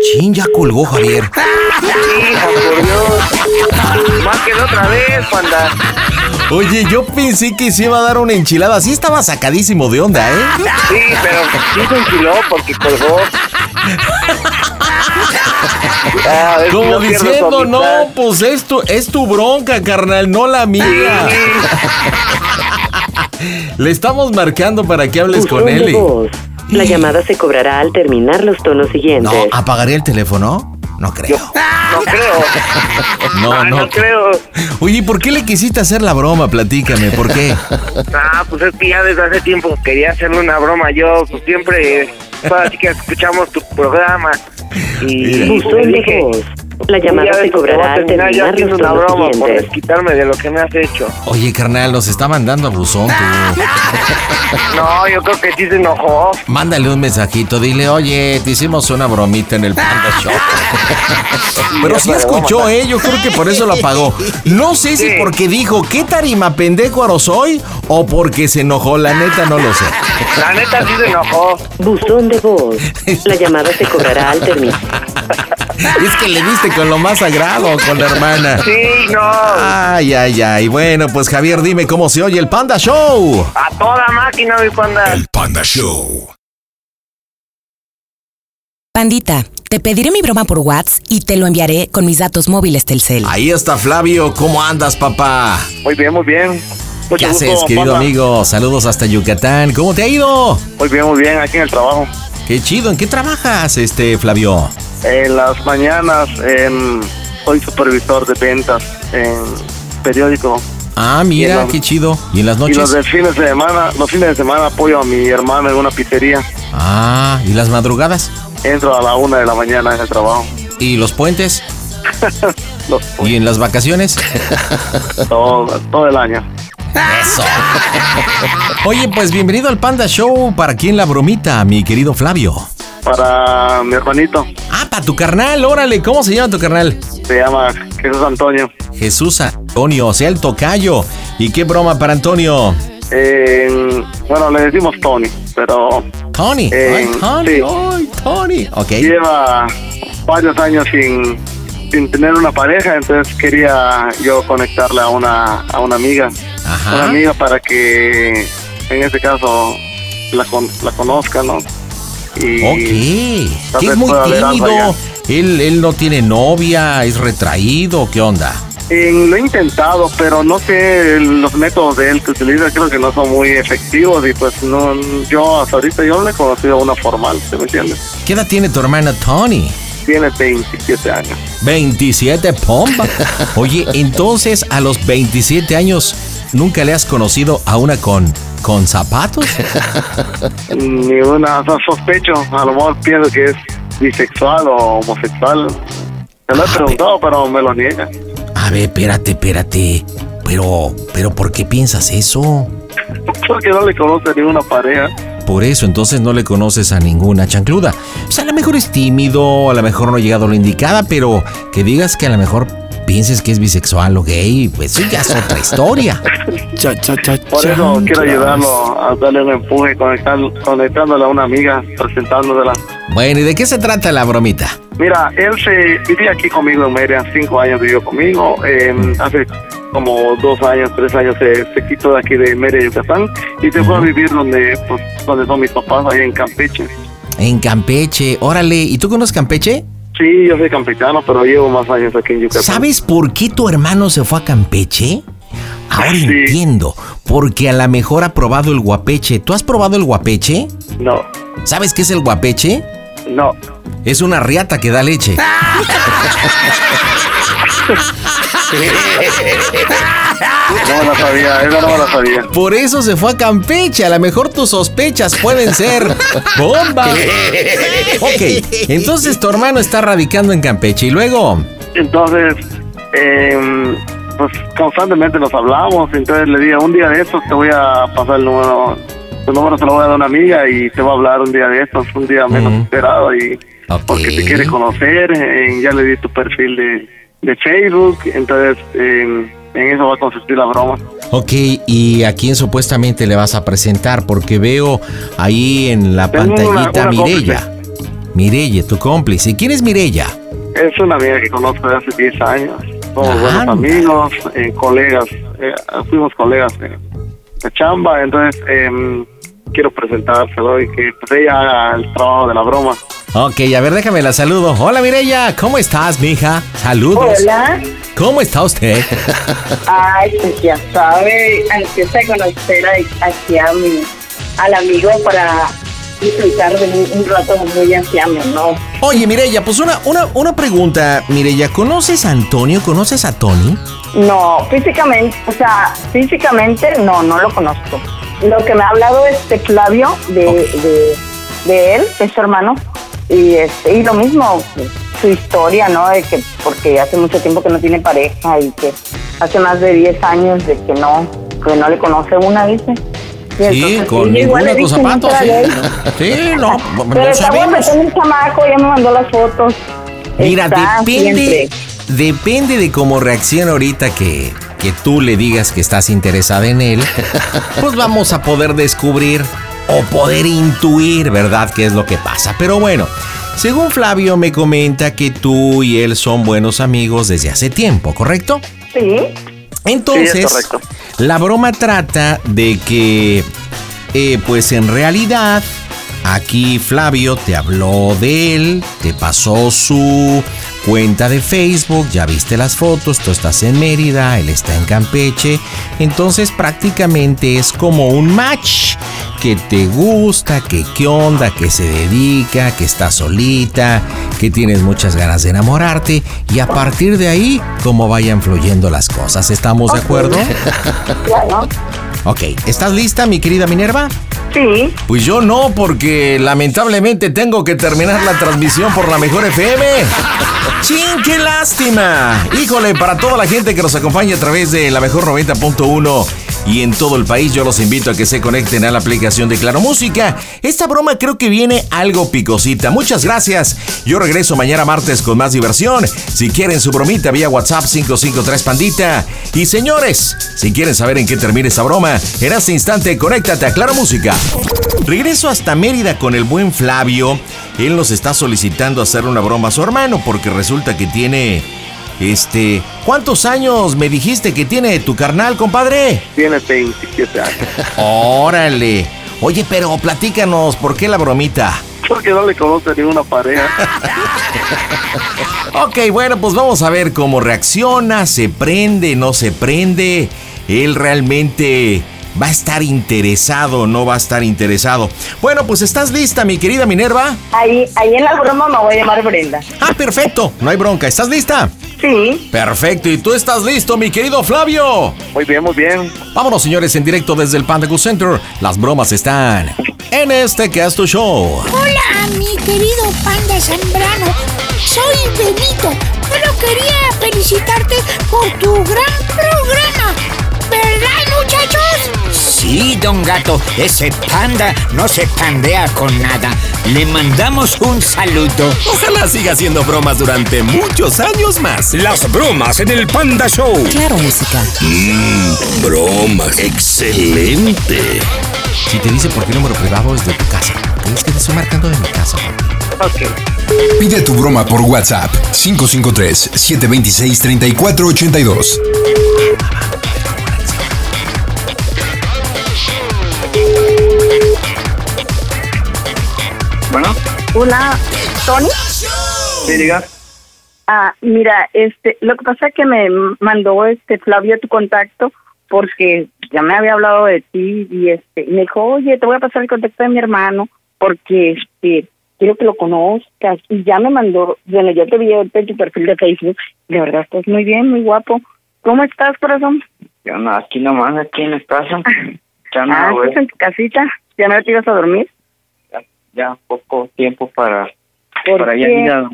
Chin, ya colgó Javier. Hija, por Dios. Más que otra vez, panda. Oye, yo pensé que se iba a dar una enchilada. Sí estaba sacadísimo de onda, ¿eh? Sí, pero sí se enchiló porque colgó. Ah, Como no diciendo, no, pues es tu, es tu bronca, carnal, no la mía. Le estamos marcando para que hables con voz. La llamada se cobrará al terminar los tonos siguientes. No, ¿apagaría el teléfono? No creo. No creo. No, Ah, no. no creo. Oye, ¿y ¿por qué le quisiste hacer la broma? Platícame, ¿por qué? Ah, pues es que ya desde hace tiempo quería hacerle una broma. Yo pues, siempre, todas las chicas escuchamos tu programa. Y dije, voz. La llamada "Un día de se cobrará al terminar yo los una broma por desquitarme de lo que me has hecho. Oye, carnal, nos está mandando a buzón tú. No, yo creo que sí se enojó. Mándale un mensajito, dile, oye, te hicimos una bromita en el Panda Show. Pero sí escuchó, ¿eh? Yo creo que por eso lo apagó. No sé si Sí. porque dijo, ¿qué tarima pendejo aro soy? O porque se enojó, la neta no lo sé. La neta sí se enojó. Buzón de voz. La llamada se cobrará al terminar. Es que le diste con lo más sagrado, con la hermana. Sí, no. Ay, ay, ay. Bueno, pues Javier, dime cómo se oye el Panda Show. A toda máquina, mi panda. El Panda Show. Pandita, te pediré mi broma por WhatsApp y te lo enviaré con mis datos móviles Telcel. Ahí está Flavio. ¿Cómo andas, papá? Muy bien, muy bien. ¿Qué Mucho haces, gusto, querido panda. amigo? Saludos hasta Yucatán. ¿Cómo te ha ido? Muy bien, muy bien, aquí en el trabajo. Qué chido. ¿En qué trabajas, este, Flavio? En las mañanas em, soy supervisor de ventas en periódico. Ah, mira, los- qué chido. ¿Y en las Y los noches? de fines de semana, los fines de semana apoyo a mi hermano en una pizzería. Ah, ¿y las madrugadas? Entro a la una de la mañana en el trabajo. ¿Y los puentes? Los- ¿Y en las vacaciones? todo, todo el año. Eso. Oye, pues bienvenido al Panda Show. ¿Para quién la bromita, mi querido Flavio? Para mi hermanito, Ah, para tu carnal, órale. ¿Cómo se llama tu carnal? se llama Jesús Antonio. Jesús Antonio, o sea, el tocayo. ¿Y qué broma para Antonio? En- bueno, le decimos Tony, pero Tony. Eh, Ay, Tony, sí. ay, Tony. Ok. lleva varios años sin, sin tener una pareja, entonces quería yo conectarle a una, a una amiga. Ajá. Una amiga para que en este caso la, con- la conozca, ¿no? Y Ok. Que es muy tímido. Él, él no tiene novia, es retraído. ¿Qué onda? En- lo he intentado, pero no sé los métodos de él que utiliza, creo que no son muy efectivos y pues no, yo hasta ahorita yo no le he conocido una formal, ¿se me entiende? ¿Qué edad tiene tu hermana Tony? Tiene 27 años. 27 pompa. Oye, entonces a los 27 años nunca le has conocido a una con con zapatos? Ni una, o sea, sospecho, a lo mejor pienso que es bisexual o homosexual. Se lo he preguntado, pero me lo niega. A ver, espérate, espérate. Pero, pero ¿por qué piensas eso? Porque no le conoce a ninguna pareja. Por eso entonces no le conoces a ninguna chancluda. O sea, a lo mejor es tímido, a lo mejor no ha llegado a lo indicada, pero que digas que a lo mejor pienses que es bisexual o gay, pues eso ya es otra historia. Por eso quiero ayudarlo a darle un empuje, conectándole a una amiga, presentándosela. Bueno, ¿y de qué se trata la bromita? Mira, él se vivía aquí conmigo en Mérida, cinco años vivió conmigo. eh, hace como dos años, tres años se, se quitó de aquí de Mérida, Yucatán, y se fue a vivir donde, pues, donde son mis papás, ahí en Campeche. En Campeche, órale. ¿Y tú conoces Campeche? Sí, yo soy campechano, pero llevo más años aquí en Yucatán. ¿Sabes por qué tu hermano se fue a Campeche? Ahora Sí. entiendo. Porque a lo mejor ha probado el guapeche. ¿Tú has probado el guapeche? No, ¿Sabes qué es el guapeche? no. Es una riata que da leche. No la sabía, esa no la sabía. Por eso se fue a Campeche. A lo mejor tus sospechas pueden ser bomba. Ok, entonces tu hermano está radicando en Campeche y luego. Entonces, eh, pues constantemente nos hablamos, entonces le dije, un día de estos te voy a pasar el número, tu número se lo voy a dar a una amiga y te va a hablar un día de estos, un día menos esperado y porque te quiere conocer, eh, ya le di tu perfil de, de Facebook, entonces eh, en eso va a consistir la broma. Ok, ¿y a quién supuestamente le vas a presentar? Porque veo ahí en la Tengo pantallita una Mirella. Mirella, tu cómplice. ¿Quién es Mirella? Es una amiga que conozco de hace 10 años. Somos Anda. buenos amigos, eh, colegas. eh, fuimos colegas de, de chamba. Entonces, em, quiero presentárselo y que pues, ella haga el trabajo de la broma. Ok, a ver, déjame la saludo. Hola Mirella, ¿cómo estás, mija? Saludos. Hola. ¿Cómo está usted? Ay, pues ya sabe, ansiosa de conocer a- aquí a mi, al amigo para disfrutar de un, un rato muy anciano, ¿no? Oye, Mirella, pues una, una, una pregunta, Mirella, ¿conoces a Antonio? ¿Conoces a Tony? No, físicamente, o sea, físicamente no, no lo conozco. Lo que me ha hablado es de Flavio, de, de, de él, es su hermano, y, este, y lo mismo, su historia, ¿no? De que porque hace mucho tiempo que no tiene pareja y que hace más de 10 años de que no, que no le conoce una, dice. Sí, entonces, con de tus no zapatos, sí. Sí, no, no Pero está sabemos. el chamaco, ya me mandó las fotos. Mira, Está depende, siempre. depende de cómo reacciona ahorita que, que tú le digas que estás interesada en él, pues vamos a poder descubrir o poder intuir, ¿verdad?, qué es lo que pasa. Pero bueno, según Flavio me comenta que tú y él son buenos amigos desde hace tiempo, ¿correcto? Sí. Entonces, Sí, es correcto. la broma trata de que, eh, pues en realidad, aquí Flavio te habló de él, te pasó su cuenta de Facebook, ya viste las fotos, tú estás en Mérida, él está en Campeche, entonces prácticamente es como un match que te gusta, que qué onda, que se dedica, que está solita, que tienes muchas ganas de enamorarte y a partir de ahí, cómo vayan fluyendo las cosas. ¿Estamos de acuerdo? Bueno, Ok, ¿estás lista, mi querida Minerva? Pues yo no, porque lamentablemente tengo que terminar la transmisión por la mejor FM. ¡Chin, qué lástima! Híjole, para toda la gente que nos acompaña a través de la mejor 90.1 y en todo el país, yo los invito a que se conecten a la aplicación de Claro Música. Esta broma creo que viene algo picosita. Muchas gracias. Yo regreso mañana martes con más diversión. Si quieren su bromita vía WhatsApp 553 Pandita. Y señores, si quieren saber en qué termina esta broma, en este instante conéctate a Claro Música. Regreso hasta Mérida con el buen Flavio. Él nos está solicitando hacer una broma a su hermano porque resulta que tiene... Este... ¿Cuántos años me dijiste que tiene tu carnal, compadre? Tiene 27 años. Órale. Oye, pero platícanos, ¿por qué la bromita? Porque no le conoce ninguna pareja. Ok, bueno, pues vamos a ver cómo reacciona, se prende, no se prende. Él realmente va a estar interesado, no va a estar interesado. Bueno, pues estás lista, mi querida Minerva. Ahí, ahí en la broma me voy a llamar Brenda. Ah, perfecto, no hay bronca. ¿Estás lista? Sí. Perfecto, ¿y tú estás listo, mi querido Flavio? Muy bien, muy bien. Vámonos, señores, en directo desde el Panda Center. Las bromas están en este Casto Show. Hola, mi querido panda Zambrano. Soy Benito. Solo quería felicitarte por tu gran programa. ¿Verdad, muchachos? Sí, don gato, ese panda no se pandea con nada. Le mandamos un saludo. Ojalá siga haciendo bromas durante muchos años más. Las bromas en el Panda Show. Claro, música. Mmm, bromas. Excelente. Si te dice por qué número privado es de tu casa. Es que te estoy marcando de mi casa. Ok. Pide tu broma por WhatsApp 553-726-3482. Bueno, Hola, Tony. sí, diga. Ah, mira, este, lo que pasa es que me mandó este Flavio tu contacto porque ya me había hablado de ti y este, me dijo, oye, te voy a pasar el contacto de mi hermano porque este, quiero que lo conozcas y ya me mandó, bueno, yo te vi ahorita en tu perfil de Facebook, de verdad estás muy bien, muy guapo. ¿Cómo estás, corazón? Yo no, aquí nomás, aquí en el casa. Ya no, ah. ¿estás en tu casita? ¿Ya no te ibas a dormir? Ya poco tiempo para, ¿Por para ya ir a.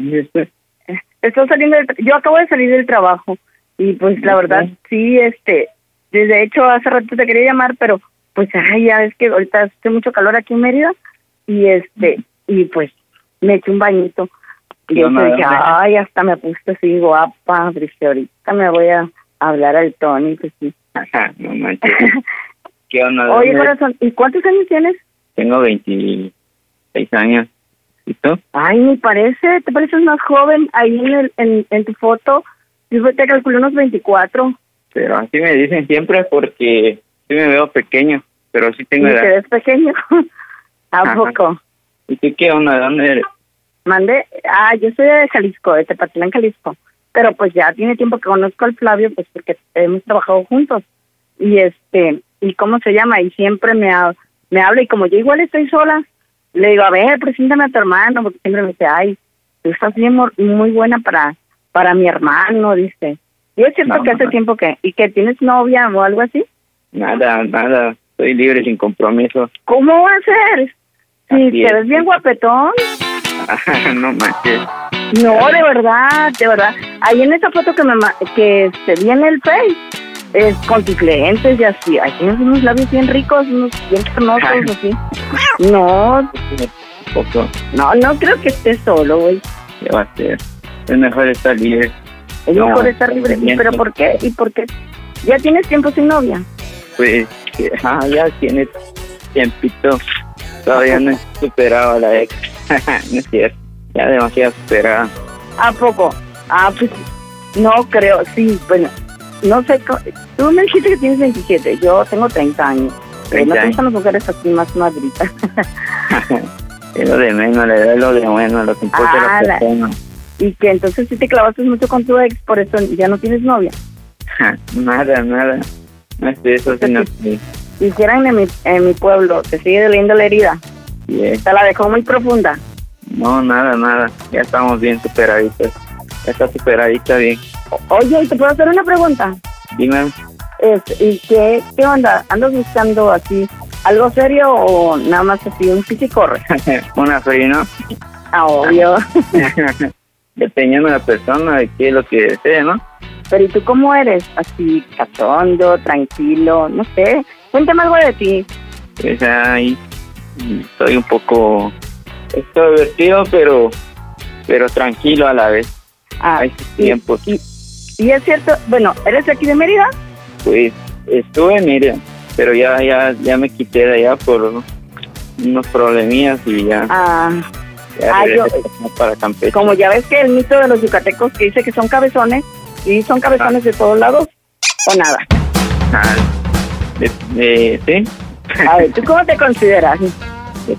Estoy saliendo del yo acabo de salir del trabajo Y pues la verdad, sí, este, desde hecho hace rato te quería llamar, pero pues ay, ya es que ahorita hace mucho calor aquí en Mérida y este, y pues me eché un bañito. Y ¿Qué yo dije, ay, hasta me puse así guapa, ahorita me voy a hablar al Tony, pues sí. no manches. ¿Qué onda? Oye, corazón, ¿y cuántos años tienes? Tengo 26 años. ¿Y tú? Ay, me parece, te pareces más joven ahí en, el, en, en tu foto. Yo te calculé unos 24. Pero así me dicen siempre porque sí me veo pequeño, pero sí tengo te edad. ves pequeño. ¿A Ajá. poco? ¿Y tú qué onda? ¿De dónde eres? Mandé, ah, yo soy de Jalisco, de Tepatlán, Jalisco. Pero pues ya tiene tiempo que conozco al Flavio, pues porque hemos trabajado juntos. Y este, ¿y cómo se llama? Y siempre me, ha- me habla, y como yo igual estoy sola, le digo, a ver, preséntame a tu hermano, porque siempre me dice, ay, tú estás bien muy buena para, para mi hermano, dice. Y es cierto No, que hace no. tiempo que, y que tienes novia o algo así. Nada, nada. Soy libre sin compromiso. ¿Cómo va a ser? Si te es. ves bien guapetón. no manches. No, de verdad, de verdad. Ahí en esa foto que me que se vi en el Face, es con tus lentes y así. Ahí tienes unos labios bien ricos, unos bien hermosos, así. No, Poco. no, no creo que estés solo, güey. ¿Qué va a ser? Es mejor estar libre. Es No, mejor estar libre. ¿Y ¿Pero por qué? ¿Y por qué? ¿Ya tienes tiempo sin novia? Pues, ah, ya tiene tiempito. Todavía no he superado a la ex. no es cierto. Ya demasiado superada. ¿A poco? Ah, pues no creo, sí, bueno, no sé, tú me dijiste que tienes 27, yo tengo 30 años. Pero no 30 te gustan las mujeres así más madritas. Es lo de menos, edad es lo de bueno, lo que importa es Ah, la la- persona. y que entonces sí te clavaste mucho con tu ex, por eso ya no tienes novia. nada, nada. No es eso, sino que Hicieran en mi, en mi pueblo, te sigue doliendo la herida. yeah. Te la dejó muy profunda. no, nada, nada. Ya estamos bien superaditos. Está superadita bien. Oye, ¿y te puedo hacer una pregunta? Dime, Este, ¿Y qué, qué onda? ¿Andas buscando así algo serio o nada más así un corre? una free, Ah, obvio. Dependiendo de la persona, de qué es lo que desee, ¿no? Pero ¿y tú cómo eres? Así, cachondo, tranquilo, no sé. Cuéntame algo de ti. Pues ahí soy un poco extrovertido, pero pero tranquilo a la vez. Ah, Hay sus tiempos. Y, y es cierto, bueno, ¿eres de aquí de Mérida? Pues estuve, mire, pero ya ya ya me quité de allá por unos problemillas y ya, Ah, ya ah, yo- para Campeche. como ya ves que el mito de los yucatecos que dice que son cabezones, y son cabezones de todos lados, o nada. Ah, de- de- sí. A ver, ¿tú cómo te consideras?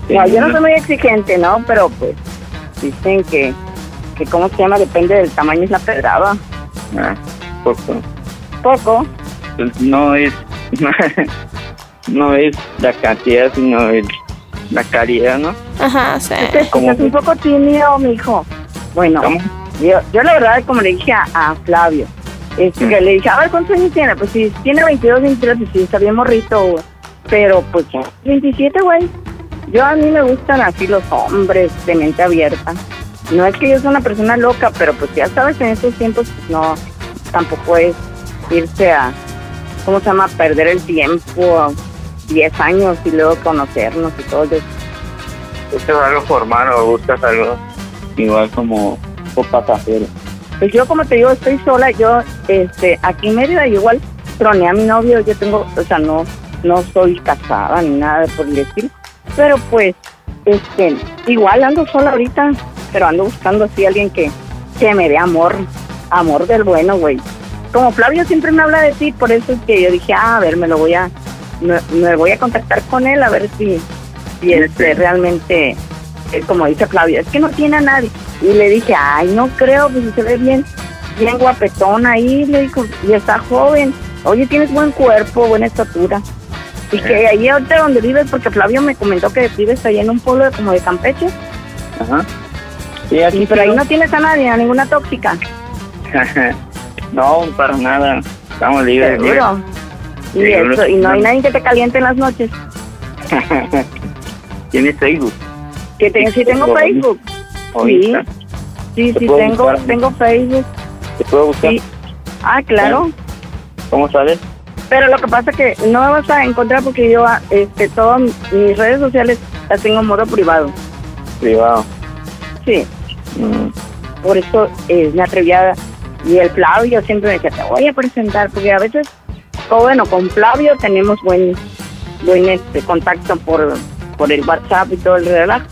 No, yo no soy muy exigente, ¿no? Pero pues dicen que, que ¿cómo se llama? Depende del tamaño es la pedrada. Ah, poco. Poco. Pues no es no es la cantidad, sino el, la calidad, ¿no? Ajá, sí. Te escuchas un poco tímido, mijo. Bueno, yo, yo la verdad, como le dije a, a Flavio, este, que le dije, a ver, ¿cuántos años tiene? Pues si tiene 22, 23, pues sí, está bien morrito, güey. pero pues ya, 27, güey. Yo a mí me gustan así los hombres de mente abierta. No es que yo sea una persona loca, pero pues ya sabes, en estos tiempos, pues no, tampoco es irse a, ¿cómo se llama? Perder el tiempo, 10 años y luego conocernos y todo eso. ¿Buscas algo formal o buscas algo igual como o pasajero? Pues yo, como te digo, estoy sola. Yo, este, aquí en Mérida, yo igual troné a mi novio. Yo tengo, o sea, no, no soy casada ni nada por el estilo. Pero pues, este, igual ando sola ahorita, pero ando buscando así alguien que, que me dé amor, amor del bueno, güey. Como Flavio siempre me habla de ti, por eso es que yo dije, ah, a ver, me lo voy a, me, me voy a contactar con él a ver si, si este realmente, eh, como dice Flavio, es que no tiene a nadie. Y le dije, ay, no creo, pues se ve bien, bien guapetón ahí, le dijo, y está joven. Oye, tienes buen cuerpo, buena estatura. Y que ahí ahorita donde vives, porque Flavio me comentó que vives ahí en un pueblo de- como de Campeche. Ajá. Sí, aquí Y, pero ahí no tienes a nadie, a ninguna tóxica. no, para nada. Estamos libres. Seguro. Y, eso, y no hay nadie que te caliente en las noches. ¿Tienes Facebook? Que te, sí tengo ¿Puedo- Facebook. Sí, sí, ¿Te sí, tengo, buscar? tengo Facebook. ¿Te puedo buscar? Sí, Ah, claro. ¿Cómo sabes? Pero lo que pasa es que no me vas a encontrar porque yo, ah, este, todas mis redes sociales las tengo en modo privado. Privado. Sí. Por eso eh, me atrevía. Y el Flavio siempre me decía, te voy a presentar, porque a veces, o bueno, con Flavio tenemos buen, buen este contacto por, por el WhatsApp y todo el relajo.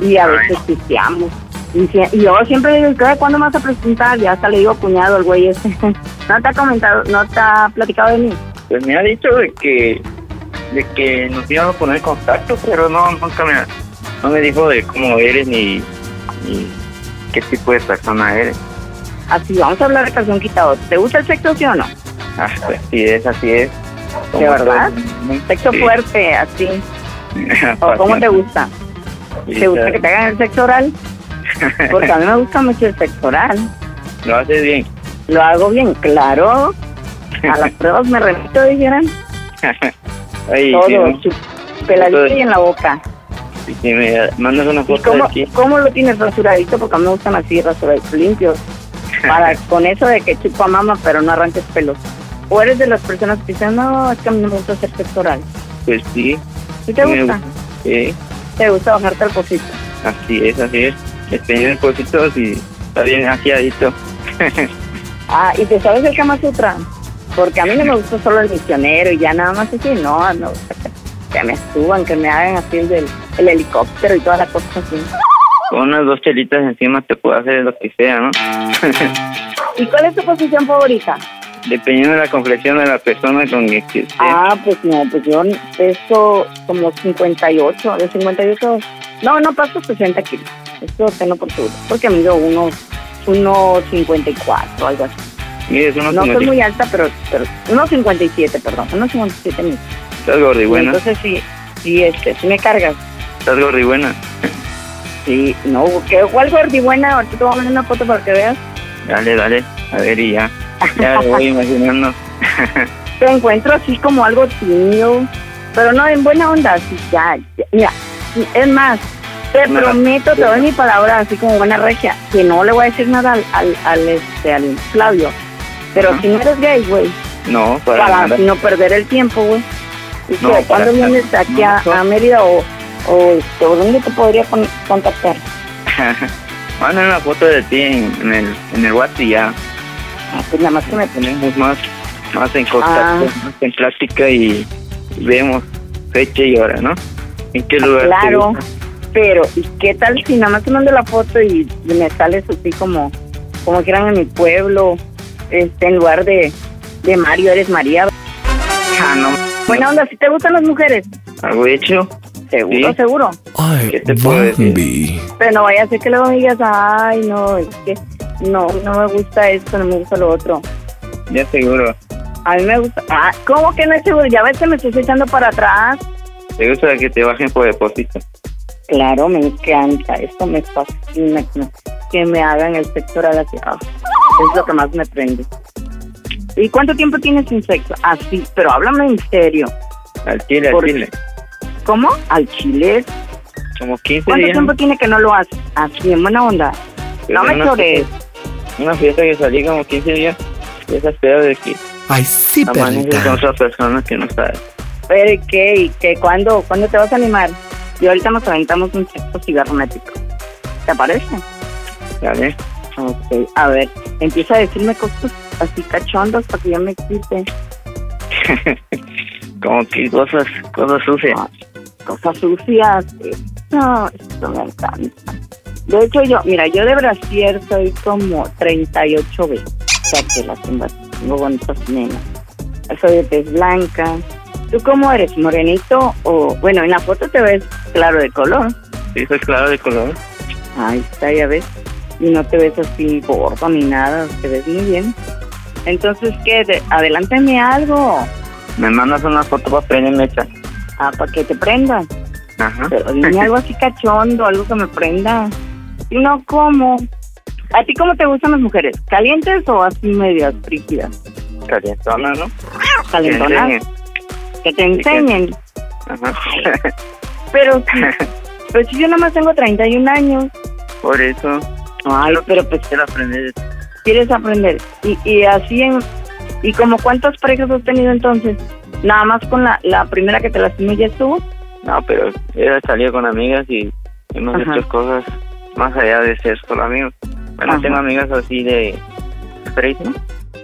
Y a veces pisteamos. Y, si- y yo siempre digo, "¿Qué? ¿cuándo me vas a presentar? Ya hasta le digo cuñado al güey ese. ¿No te ha comentado, no te ha platicado de mí? Pues me ha dicho de que de que nos íbamos a poner en contacto, pero no, nunca me, no me dijo de cómo eres ni, ni qué tipo de persona eres. Así, vamos a hablar de calzón quitado. ¿Te gusta el sexo, sí o no? Ah, pues, así es, así es. ¿De verdad? Sexo Sí. fuerte, así. ¿O cómo te gusta? ¿Te gusta que te hagan el sexo oral? Porque a mí me gusta mucho el sexo oral. Lo haces bien. Lo hago bien, claro. A las pruebas me remito, dijeran. Todo, sí, ¿no? peladito y en la boca. Y me mandas una ¿Y foto de cómo, aquí. cómo lo tienes rasuradito? Porque a mí me gustan así rasuraditos limpios. Para, con eso de que chupa mama, pero no arranques pelos. O eres de las personas que dicen, no, es que a mí no me gusta hacer sexo oral. Pues sí. ¿Sí te gusta? Sí, ¿Te gusta bajarte al pocito? así es, así es. Depende de cositos y está bien aseadito. Ah, ¿y te sabes el Kama Sutra? Porque a mí no me gusta solo el misionero y ya nada más así, no, no, que me suban, que me hagan así el, del- el helicóptero y toda la cosa así. Con unas dos chelitas encima te puedo hacer lo que sea, ¿no? ¿Y cuál es tu posición favorita? Dependiendo de la complexión de la persona con que esté. Ah, pues no, pues yo peso como 58, de 58, no, no paso 60 kilos, esto tengo por seguro, porque mido unos, unos 54, algo así. Mides unos No soy 50. muy alta, pero, pero unos 57, perdón, unos 57 mil. Estás gorda y buena. Entonces sí, sí, este, sí me cargas. Estás gorda y buena. Sí, no, que cuál gordibuena, ahorita te voy a mandar una foto para que veas. Dale, dale. A ver, y ya. Ya lo voy imaginando. Te encuentro así como algo tímido, pero no en buena onda, así ya, ya. Mira, es más, te No. prometo, te doy mi palabra así como buena regia, que no le voy a decir nada al, al, al, este, al Flavio. Pero Ajá. si no eres gay, güey, No, para, para nada. no perder el tiempo, güey. ¿Y No, ¿Cuándo nada. vienes aquí No, a, a Mérida o, o, este, o dónde te podría con- contactar? Manda una foto de ti en, en el, en el WhatsApp y ya. Ah, pues nada más que me ponemos más, más en contacto, Ah. más en plática y vemos fecha y hora, ¿no? ¿En qué lugar? te Claro, pero ¿y qué tal si nada más te mando la foto y me sales así como, como quieran en mi pueblo, este, en lugar de, de Mario eres María? Ah, no. Buena onda, si te gustan las mujeres, ¿Algo hecho? Seguro, Sí. seguro. ¿Qué te puedo decir? Pero no vaya a ser que luego digas, ay, no, es que no, no me gusta esto, no me gusta lo otro. Ya seguro. A mí me gusta, ah, ¿cómo que no es seguro? Ya ves que me estoy echando para atrás. ¿Te gusta que te bajen por depósito? Claro, me encanta, esto me fascina, que me, hagan el sexo oral así. ah, es lo que más me prende. ¿Y cuánto tiempo tienes sin sexo? Así, pero háblame en serio. Al chile, al chile. ¿Cómo? ¿Al chile? Como 15 ¿Cuánto días. tiempo tiene que no lo haces? Así, en buena onda. Pero No me chores. Una fiesta que salí como 15 días. Y esa espera de que Ay, sí, amaneces perrita. con otra persona que no sabes. Pero ¿y qué? ¿Y qué? ¿Cuándo, ¿Cuándo te vas a animar? Y ahorita nos aventamos un sexo cibernético. ¿Te parece? ¿Vale? Ok, a ver, empieza a decirme cosas así cachondas para que yo me quite. como que cosas, cosas sucias. Cosas sucias. eh, No, esto me encanta. De hecho, yo, mira, yo de brasier soy como 38 veces. O sea, que las tengo, tengo bonitas nenas. Soy de tez blanca. ¿Tú cómo eres? ¿Morenito o...? Bueno, en la foto te ves claro de color. Sí, soy claro de color. Ahí está, ya ves. Y no te ves así gordo ni nada, te ves muy bien. Entonces, ¿qué? De- adelántame algo. Me mandas una foto para prender mecha. Ah, para que te prenda. Ajá. Pero dime algo así cachondo, algo que me prenda. No como. ¿A ti cómo te gustan las mujeres? ¿Calientes o así medias frígidas? Calientona, ¿no? ¿Calentonas? Que te enseñen. Ajá. Pero sí, pero si yo nada más tengo 31 años. Por eso. Ay, pero pues Quiero aprender. quieres aprender. Y, y así en... ¿Y como cuántas parejas has tenido entonces? Nada más con la, la primera que te lastimó ya estuvo. No, pero he salido con amigas y hemos Ajá. hecho cosas más allá de ser solo amigos. Bueno, Ajá. tengo amigas así de crazy, ¿no?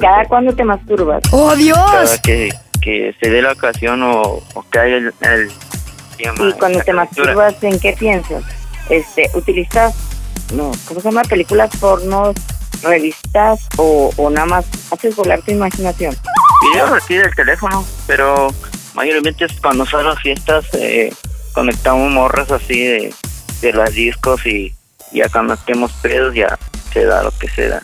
¿Cada cuándo te masturbas? ¡Oh, Cada que, que se dé la ocasión o, o que haya el... el llama, Y cuando te masturbas, ¿en qué piensas? Este, ¿Utilizas, no, ¿cómo se llama? ¿Películas pornos, revistas o, o nada más haces volar tu imaginación? Videos así del teléfono, pero mayormente es cuando son las fiestas eh, conectamos morras así de, de las discos y ya cuando estemos pedos ya se da lo que se da.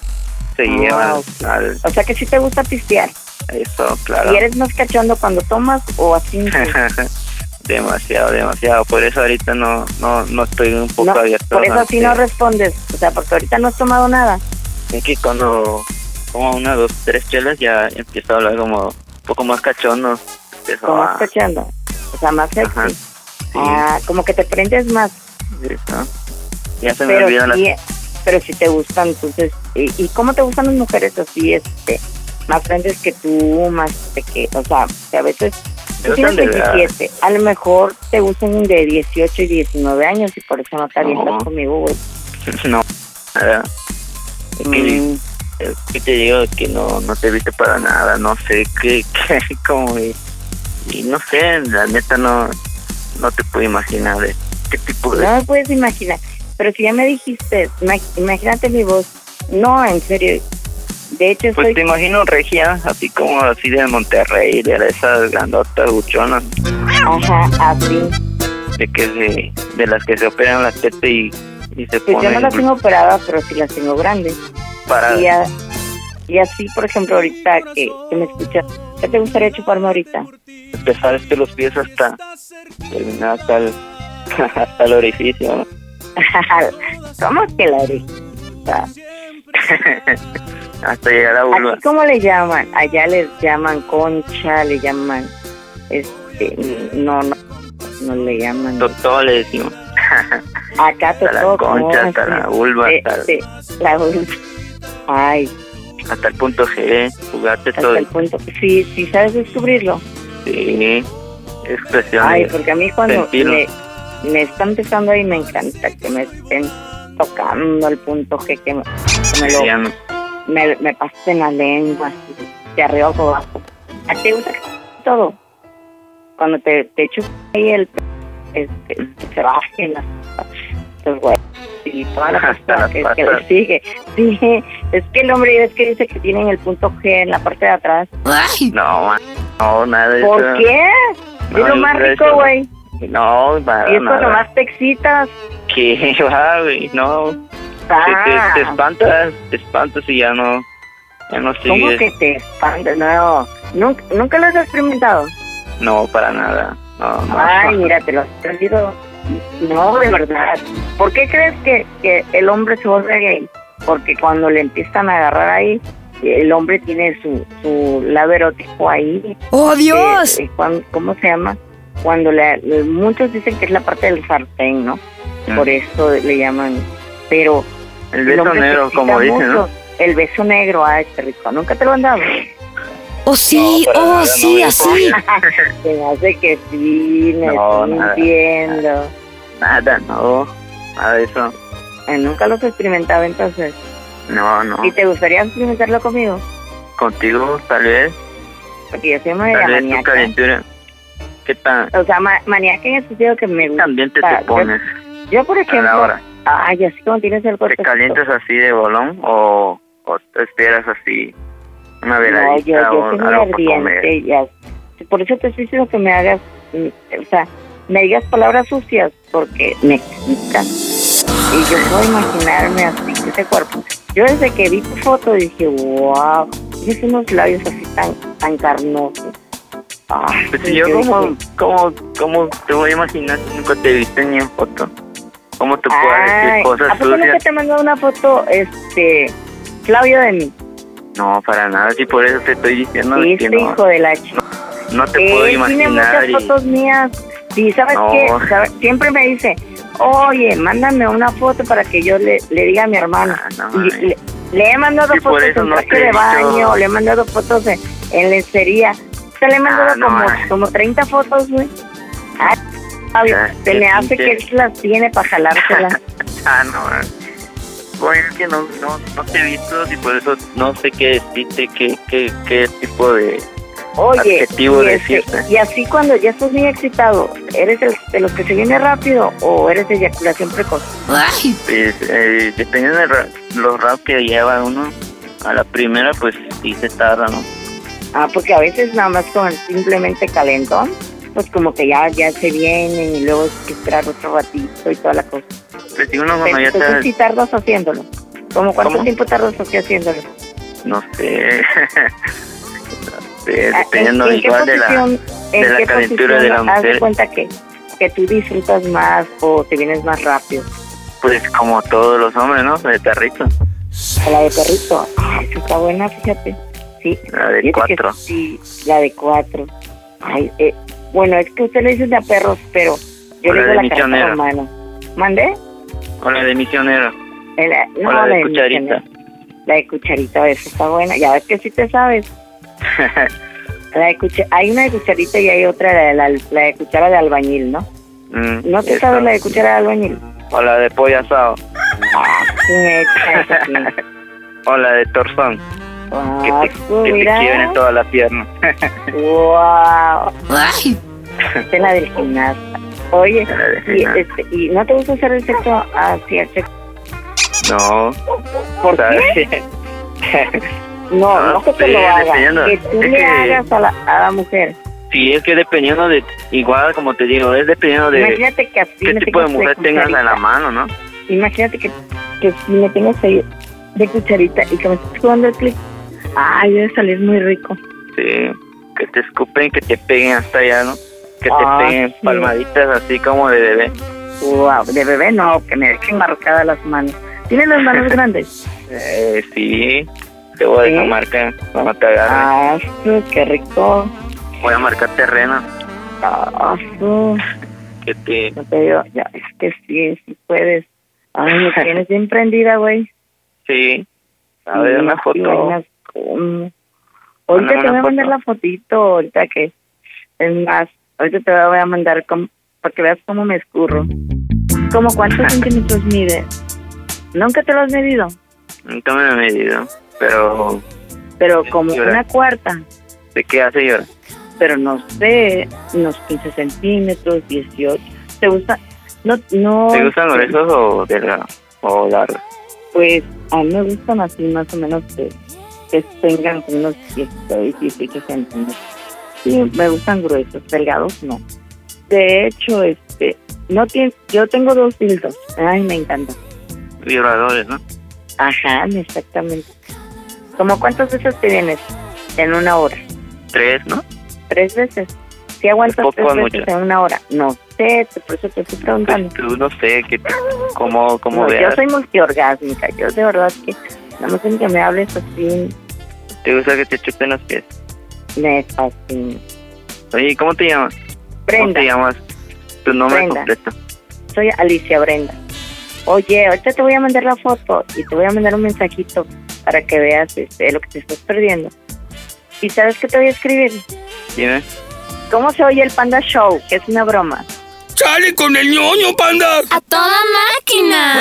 Se lleva al... O sea que sí te gusta pistear. Eso, claro. ¿Y eres más cachondo cuando tomas o así? demasiado, demasiado. Por eso ahorita no, no, no estoy un poco No, abierto. por eso así no respondes. O sea, porque ahorita no has tomado nada. Es que cuando como una, dos, tres chelas ya empiezo a hablar como un poco más cachondo. Empiezo Como a- más cachondo. O sea, más sexy. Ajá, Ah, como que te prendes más. eso. Ya se me pero olvidan las... sí, pero si te gustan, entonces, ¿y, y cómo te gustan las mujeres así, este, más grandes que tú, más pequeñas? O sea, que a veces tú Me tienes gustan de edad. 27, a lo mejor te gustan de 18 y 19 años y por eso no te avientas No. conmigo, güey. No, nada. Mm. Que te digo que no, no te viste para nada, no sé qué, qué como y, y no sé, la neta no, no te puedo imaginar de qué tipo de... No me puedes imaginar. Pero si ya me dijiste, ima- imagínate mi voz. No, en serio. De hecho, Pues soy... te imagino regia, así como así de Monterrey, de esas grandotas buchonas, Ajá, así. de que se, de las que se operan las tetas y, y se Pues yo no las tengo operadas, pero sí las tengo grandes. Para... Y, a- y así, por ejemplo, ahorita que, que me escuchas, ¿qué te gustaría chuparme ahorita? empezar este los pies hasta terminar hasta el, hasta el orificio, ¿no? ¿Cómo que la haré? hasta llegar a vulva. ¿cómo le llaman? Allá les llaman concha, le llaman, este, no, no, no le llaman. Todo le decimos. Acá hasta la totó, concha, hasta la vulva, hasta, el- eh, la vulva. Ay, hasta el punto G, jugarte todo. hasta el punto. Sí, sí, sabes descubrirlo. Sí, expresión. Ay, porque a mí cuando me, me está empezando ahí me encanta que me estén tocando el punto G, que me, que me lo me, me pasen la lengua, así, de arriba abajo. ¿A ti te gusta todo? Cuando te, te echo ahí el este, se bajen las los huevos y toda la Hasta cosa las que, que patas. le sigue. Sí, es que el hombre es que dice que tienen el punto G en la parte de atrás. No, man, no, nada de ¿Por eso. qué? No, es lo más rico, eso- güey. No, para Y es cuando nada. más te excitas. ¿Qué va, güey? No. Ah. Te, te, te espantas, te espantas y ya no, ya no ¿Cómo sigues. que te espantas? No, nunca, nunca lo has experimentado. No, para nada. No, no. Ay, mira, te lo has perdido. No, de verdad. ¿Por qué crees que, que el hombre se vuelve gay? Porque cuando le empiezan a agarrar ahí, el hombre tiene su, su lado erótico ahí. ¡Oh, Dios! Eh, eh, cuan- ¿Cómo se llama? Cuando le, muchos dicen que es la parte del sartén, ¿no? Mm. Por eso le llaman. Pero. El beso negro, como dicen, ¿no? El beso negro, ay, qué rico. ¿Nunca te lo han dado? ¡Oh, sí! ¡Oh, nada, sí! no, así. Se me hace que sí, me No, estoy nada. mintiendo. Nada, no. Nada de eso. Eh, Nunca lo has experimentado entonces. No, no. ¿Y te gustaría experimentarlo conmigo? Contigo, tal vez. Porque yo soy media Tal vez tu calentura. ¿Qué tan O sea, ma- maníaca en el sentido que me gusta. también te, yo- te pones? Yo, por ejemplo. Ay, así como tienes el ¿Te cuerpo. calientas así de bolón o, o te esperas así una No, yo, veladita yo soy muy ardiente. Ya. Por eso te estoy diciendo que me hagas. mm, O sea, me digas palabras sucias porque me excitan. Y yo puedo imaginarme así, ese cuerpo. Yo desde que vi tu foto dije, wow, tienes unos labios así tan, tan carnosos. Pues si yo yo como, dije, como, como te voy a imaginar si nunca te viste ni en foto. ¿Cómo te puedo decir cosas ¿A poco nunca sucias? te mandó una foto, este, Flavio de mí? No, para nada, si por eso te estoy diciendo Sí, que este no, hijo de la chica. no te puedo Él tiene imaginar muchas y fotos mías. Sí, ¿sabes No. qué? Siempre me dice, oye, mándame una foto para que yo le, le diga a mi hermano. Ah, no y, le- Le he mandado por fotos en no traje de baño, le he mandado fotos en, en lencería. O sea, le he mandado Ah, no, como, ah. como 30 fotos, güey. Ay, Ah, se me hace que él las tiene para jalárselas. Ah, no. ah. Bueno, es que no, no, no te he visto y por eso no sé qué decirte, qué, qué, qué tipo de Oye, adjetivo y, este, decirte. y así cuando ya estás muy excitado, ¿eres el, de los que se viene rápido o eres de eyaculación precoz? Pues, eh, dependiendo de ra- los raps que lleva uno, a la primera pues sí se tarda, ¿no? Ah, porque a veces nada más con simplemente calentón, pues como que ya, ya se vienen y luego hay que esperar otro ratito y toda la cosa. Pues si uno cuando ya entonces está, sí tardas haciéndolo. ¿Cómo cuánto ¿Cómo? tiempo tardas así haciéndolo? no sé, sé, Ah, dependiendo ¿En, en qué igual de la, de la calentura de la posición haz de mujer, cuenta que, que tú disfrutas más o te vienes más rápido? pues como todos los hombres, ¿no? De perrito, La de perrito. Esa está buena, fíjate. Sí. la de cuatro. Sí, la de cuatro. Ay, eh, bueno, es que usted le dice de a perros, pero yo le la digo de la carta misionero. romana. ¿Mandé? O la de misionero, El- no, o la de de cucharita. misionero. La de cucharita, esa está buena. Ya ves que sí te sabes. La de hay una de cucharita y hay otra, la de, la, la de cuchara de albañil, ¿no? Mm, ¿No te esa. sabes la de cuchara de albañil? O la de pollo asado, Ah, o la de torzón, que Ah, te, tú, que te mira. quiebren en toda la pierna. Wow. Esta es la del gimnasio. Oye, del y, este, ¿y no te gusta hacer el sexo así, el sexo? no, ¿Por ¿sabes? qué? No, No no que te lo hagas, que tú le que- hagas a la, a la mujer. Sí, es que dependiendo de, igual como te digo, es dependiendo de Imagínate que qué tipo de mujer tengas a la mano, ¿no? Imagínate que, que si me tengas ahí de cucharita y que me estés jugando el clip. Ay, debe salir muy rico. Sí, que te escupen, que te peguen hasta allá, ¿no? Que te Ah, peguen sí. palmaditas así como de bebé. Wow, de bebé no, que me dejen marcadas las manos. ¿Tienes las manos grandes? Eh, sí, te voy a ¿Sí? dejar marcar cuando te agarre. Ah, qué rico. Voy a marcar terreno. Ah, su. Que te... No te digo, ya, es que sí, sí puedes. Ay, me tienes bien prendida, güey. Sí. A ver, una foto. Ahorita te voy a mandar foto. la fotito, ahorita que. Es más, ahorita te voy a mandar como, para que veas cómo me escurro. ¿Cómo cuántos centímetros mide? ¿Nunca te lo has medido? Nunca me he medido, pero Pero como Llora. una cuarta. ¿de qué hace llorar? Pero no sé, unos 15 centímetros, 18. ¿Te gusta? No, no. ¿Te gustan este, gruesos o delgados? O largos. Pues a mí me gustan así más o menos que, que tengan unos 16, 18 centímetros. Sí, me gustan gruesos, delgados no. De hecho, este, no tiene, yo tengo dos dildos. Ay, me encanta. Vibradores, ¿no? Ajá, exactamente. ¿Cómo cuántas veces te vienes en una hora? Tres, ¿no? ¿Tres veces? ¿Si aguantas Poco tres veces mucho. en una hora? No sé, te- por eso te estoy preguntando. Tú no sé, que cómo, cómo No, yo veas. soy multiorgásmica, yo de verdad que nada más en que me hables así ¿Te gusta que te chupen los pies? me fascina. Oye, ¿cómo te llamas? ¿Cómo Brenda. te llamas? Tu nombre Brenda. completo. Soy Alicia Brenda. Oye, ahorita te voy a mandar la foto y te voy a mandar un mensajito para que veas este, lo que te estás perdiendo. ¿Y sabes qué te voy a escribir? Dime. ¿Cómo se oye el Panda Show? Que es una broma. ¡Sale con el ñoño, panda! ¡A toda máquina!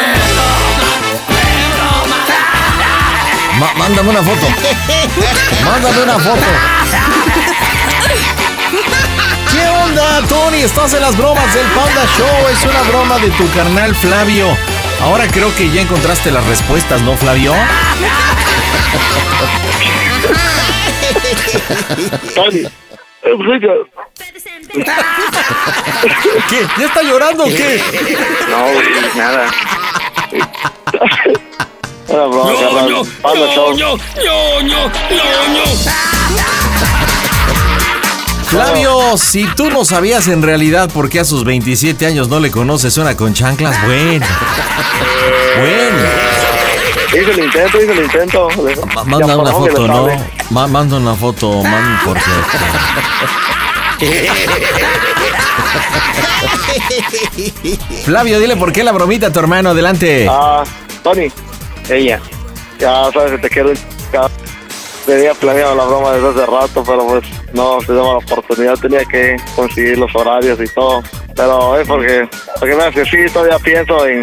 Ma- mándame una foto. Mándame una foto. ¿Qué onda, Tony? Estás en las bromas del Panda Show. Es una broma de tu carnal Flavio. Ahora creo que ya encontraste las respuestas, ¿no, Flavio? ¿Qué? ¿Ya está llorando o qué? No, nada. Carnal. ñoño, Panda Show. ñoño, ñoño, ñoño. Flavio, si tú no sabías en realidad por qué a sus 27 años no le conoces una con chanclas, bueno. Bueno. Hice el intento, hice el intento. Ma- Manda una foto, ¿no? Ma- manda una foto, man, porque... Flavio, dile por qué la bromita a tu hermano, adelante. Ah, Tony. Ella. ya sabes te quiero Tenía planeado la broma desde hace rato, pero pues no se dio la oportunidad, tenía que conseguir los horarios y todo. Pero es porque, porque me hace sí, todavía pienso en,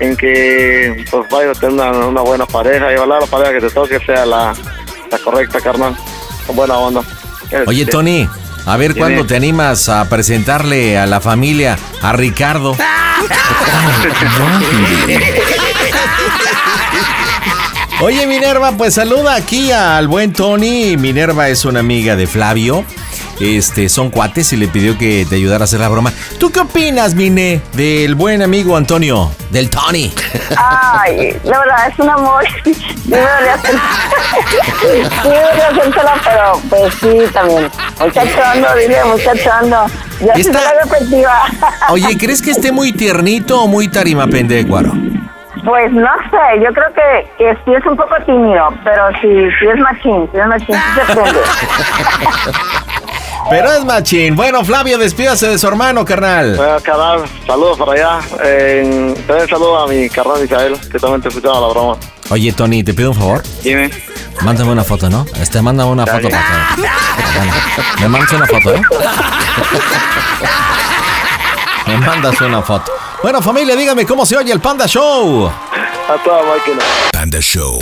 en que pues vayas a tener una, una buena pareja y ojalá la pareja que te toque sea la, la correcta, carnal. Con buena onda. Oye, Este, Tony, a ver cuándo te animas a presentarle a la familia a Ricardo. Oye, Minerva, pues saluda aquí al buen Tony. Minerva es una amiga de Flavio. Este, son cuates y le pidió que te ayudara a hacer la broma. ¿Tú qué opinas, Mine, del buen amigo Antonio? Del Tony. Ay, la verdad, es un amor. Sí me hacérsela, pero pues sí, también. Muchachondo, dile muchachondo. Ya sí Está- la repetitiva. Oye, ¿crees que esté muy tiernito o muy tarimapendécuaro? Pues no sé, yo creo que, que sí es un poco tímido, pero sí, sí es machín, sí es machín, sí se prende. Pero es machín. Bueno, Flavio, despídase de su hermano, carnal. Bueno, carnal, saludos para allá. Eh, también saludo a mi carnal Misael, que también te escuchaba la broma. Oye, Tony, te pido un favor. Dime. Mándame una foto, ¿no? Este, mándame una foto para acá. Bueno, me mandas una foto, ¿eh? Me mandas una foto. Bueno, familia, dígame cómo se oye el Panda Show. A toda máquina. Panda Show.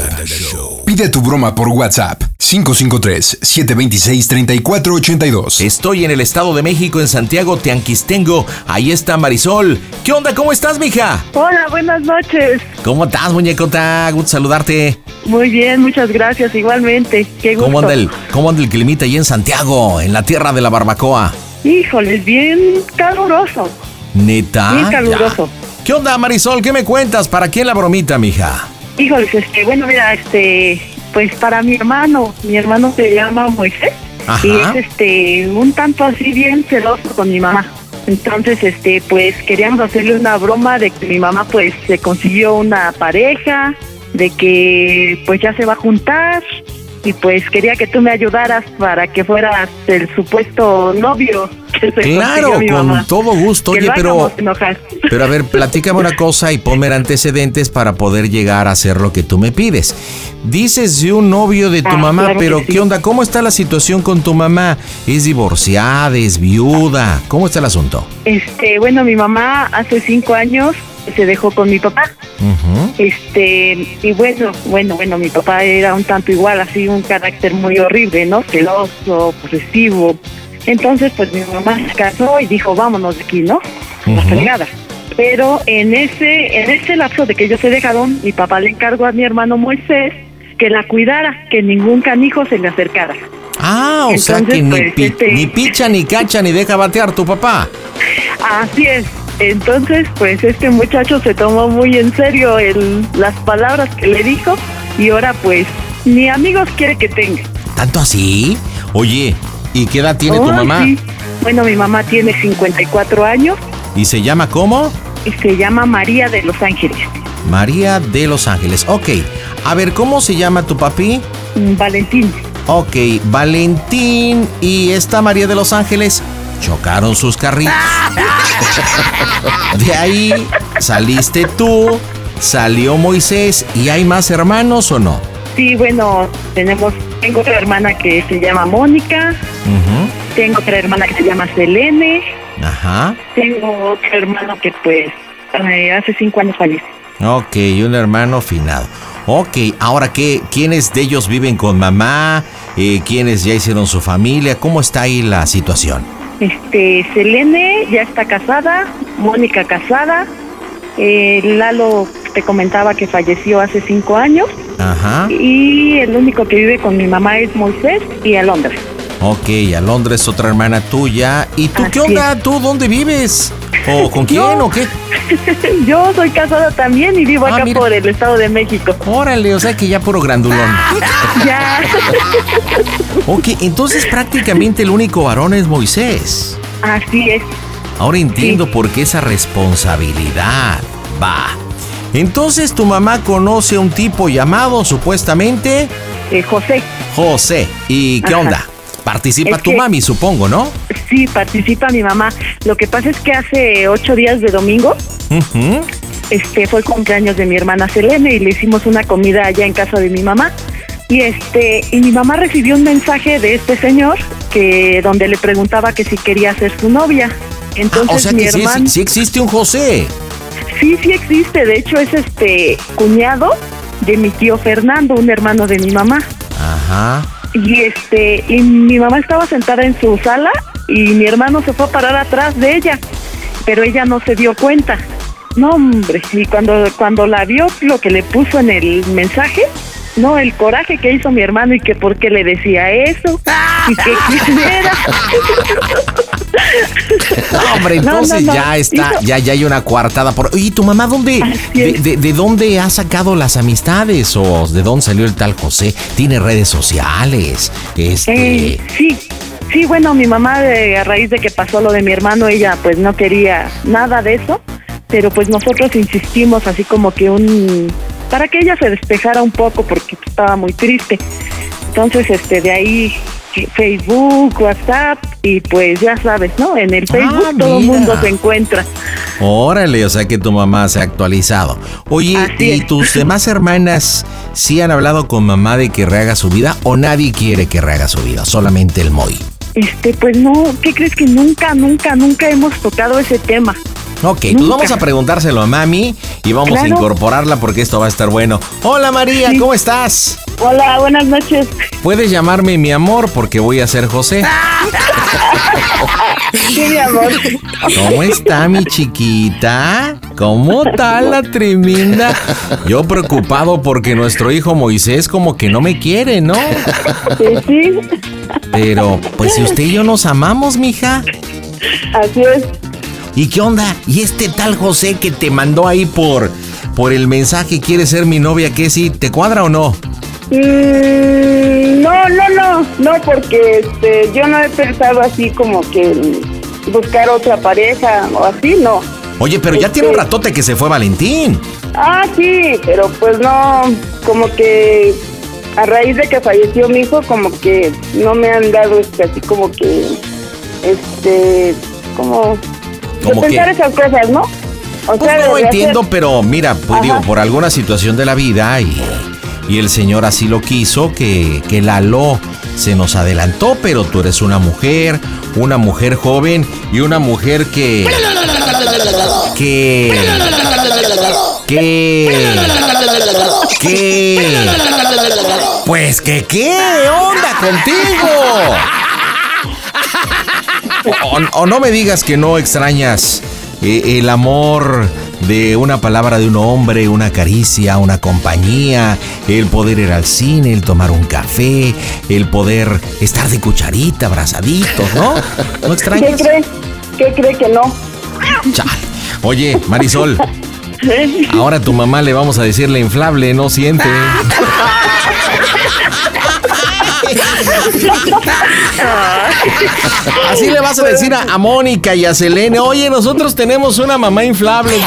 Pide tu broma por WhatsApp 553-726-3482. Estoy en el Estado de México, en Santiago, Teanquistengo. Ahí está Marisol. ¿Qué onda? ¿Cómo estás, mija? Hola, buenas noches. ¿Cómo estás, muñecota? Gusto saludarte. Muy bien, muchas gracias, igualmente. Qué gusto. ¿Cómo anda el, cómo anda el climita ahí en Santiago, en la tierra de la barbacoa? Híjoles, bien caluroso. ¿Neta? Bien caluroso. Ya. ¿Qué onda, Marisol? ¿Qué me cuentas? ¿Para quién la bromita, mija? Híjoles, este, bueno, mira, este, pues para mi hermano, mi hermano se llama Moisés Ajá. y es este un tanto así bien celoso con mi mamá. Entonces, este, pues queríamos hacerle una broma de que mi mamá pues se consiguió una pareja, de que pues ya se va a juntar y pues quería que tú me ayudaras para que fueras el supuesto novio que se Claro, con todo gusto. Oye, pero, pero a ver, platícame una cosa y ponme antecedentes para poder llegar a hacer lo que tú me pides. Dices de un novio de tu Ah, mamá, claro pero sí. ¿qué onda? ¿Cómo está la situación con tu mamá? ¿Es divorciada? ¿Es viuda? ¿Cómo está el asunto? Este, bueno, mi mamá hace cinco años se dejó con mi papá. Este, y bueno, bueno, bueno, mi papá era un tanto igual, así un carácter muy horrible, ¿no? Celoso, posesivo. Entonces, pues mi mamá se casó y dijo, vámonos de aquí, ¿no? La Ujú. fregada. Pero en ese, en ese lapso de que ellos se dejaron, mi papá le encargó a mi hermano Moisés que la cuidara, que ningún canijo se le acercara. Ah, o sea Entonces, que ni, pues, pi- este- ni picha, ni cacha, ni deja batear tu papá. Así es. Entonces, pues este muchacho se tomó muy en serio el, las palabras que le dijo y ahora pues ni amigos quiere que tenga. ¿Tanto así? Oye, ¿y qué edad tiene tu mamá? sí. Bueno, mi mamá tiene 54 años ¿Y se llama cómo? y se llama María de Los Ángeles. María de Los Ángeles. Ok. A ver, ¿cómo se llama tu papi? Mm, Valentín. Ok, Valentín y esta María de Los Ángeles chocaron sus carritos. De ahí saliste tú, salió Moisés y hay más hermanos o no? Sí, bueno, tenemos, tengo otra hermana que se llama Mónica, tengo otra hermana que se llama Selene, Ajá. tengo otro hermano que pues hace cinco años falleció. Ok, y un hermano finado. Ok, ahora qué, ¿quiénes de ellos viven con mamá? Eh, ¿Quiénes ya hicieron su familia? ¿Cómo está ahí la situación? Este, Selene ya está casada, Mónica casada, eh, Lalo te comentaba que falleció hace cinco años Ajá. y el único que vive con mi mamá es Moisés y Alondra. Ok, Alondra es otra hermana tuya. ¿Y tú qué onda? ¿Tú dónde vives? ¿O con quién Yo- o qué? Yo soy casada también y vivo Ah, acá mira. por el Estado de México. Órale, o sea que ya puro grandulón. ya. Ok, entonces prácticamente el único varón es Moisés. Así es. Ahora entiendo por qué esa responsabilidad. Va. Entonces tu mamá conoce a un tipo llamado supuestamente Eh, José. José. ¿Y qué Ajá. onda? Participa Es tu que- mami, supongo, ¿no? Sí, participa mi mamá. Lo que pasa es que hace ocho días de domingo, este fue el cumpleaños de mi hermana Selene y le hicimos una comida allá en casa de mi mamá. Y este y mi mamá recibió un mensaje de este señor que donde le preguntaba que si quería ser su novia. Entonces Ah, o sea mi que sí, hermano sí- sí existe un José. Sí, sí existe. De hecho, es este cuñado de mi tío Fernando, un hermano de mi mamá. Ajá. Y este, y mi mamá estaba sentada en su sala y mi hermano se fue a parar atrás de ella, pero ella no se dio cuenta. No, hombre, y cuando, cuando la vio lo que le puso en el mensaje, no, el coraje que hizo mi hermano y que por qué le decía eso y que quién era. No, hombre, no, entonces no. ya está, ya, ya hay una coartada por. Oye, ¿tu mamá dónde? De, de- de dónde ha sacado las amistades? ¿O de dónde salió el tal José? ¿Tiene redes sociales? Este. Eh, sí, sí, bueno, mi mamá eh, a raíz de que pasó lo de mi hermano, ella pues no quería nada de eso, pero pues nosotros insistimos así como que un para que ella se despejara un poco porque estaba muy triste. Entonces, este de ahí Facebook, WhatsApp y pues ya sabes, ¿no? En el Facebook todo el mundo se encuentra. Órale, o sea que tu mamá se ha actualizado. Oye, ¿y tus demás hermanas sí han hablado con mamá de que rehaga su vida o nadie quiere que rehaga su vida? Solamente el Moy. Este, pues no, ¿qué crees que nunca, nunca, nunca hemos tocado ese tema? Ok, pues vamos a preguntárselo a mami y vamos a incorporarla porque esto va a estar bueno. Hola María, ¿cómo estás? Hola, buenas noches. Puedes llamarme mi amor porque voy a ser José. Sí, mi amor. ¿Cómo está mi chiquita? ¿Cómo está la tremenda? Yo preocupado porque nuestro hijo Moisés como que no me quiere, ¿no? Sí, sí, Pero, pues si usted y yo nos amamos, mija. así es. ¿Y qué onda? ¿Y este tal José que te mandó ahí por, por el mensaje quiere ser mi novia? ¿Qué sí? ¿Te cuadra o no? Mm, no, no, no, no, porque este, yo no he pensado así como que buscar otra pareja o así, no. Oye, pero ya tiene un ratote que se fue Valentín. Ah, sí, pero pues no, como que a raíz de que falleció mi hijo, como que no me han dado este, así como que, este, como, de ¿Cómo pensar qué? esas cosas, ¿no? O Pues de- no de entiendo, hacer- pero mira, pues Ajá. digo, por alguna situación de la vida y, y el Señor así lo quiso, que, que Lalo se nos adelantó, pero tú eres una mujer, una mujer joven y una mujer que... que... que... que... Pues que qué onda contigo. O, o no me digas que no extrañas eh, el amor de una palabra de un hombre, una caricia, una compañía, el poder ir al cine, el tomar un café, el poder estar de cucharita, abrazaditos, ¿no? ¿No ¿Qué extrañas? cree? ¿Qué cree que no? Chale. Oye, Marisol, ahora a tu mamá le vamos a decir la inflable, no siente. Así le vas a decir a, Mónica y a Selene, oye, nosotros tenemos una mamá inflable.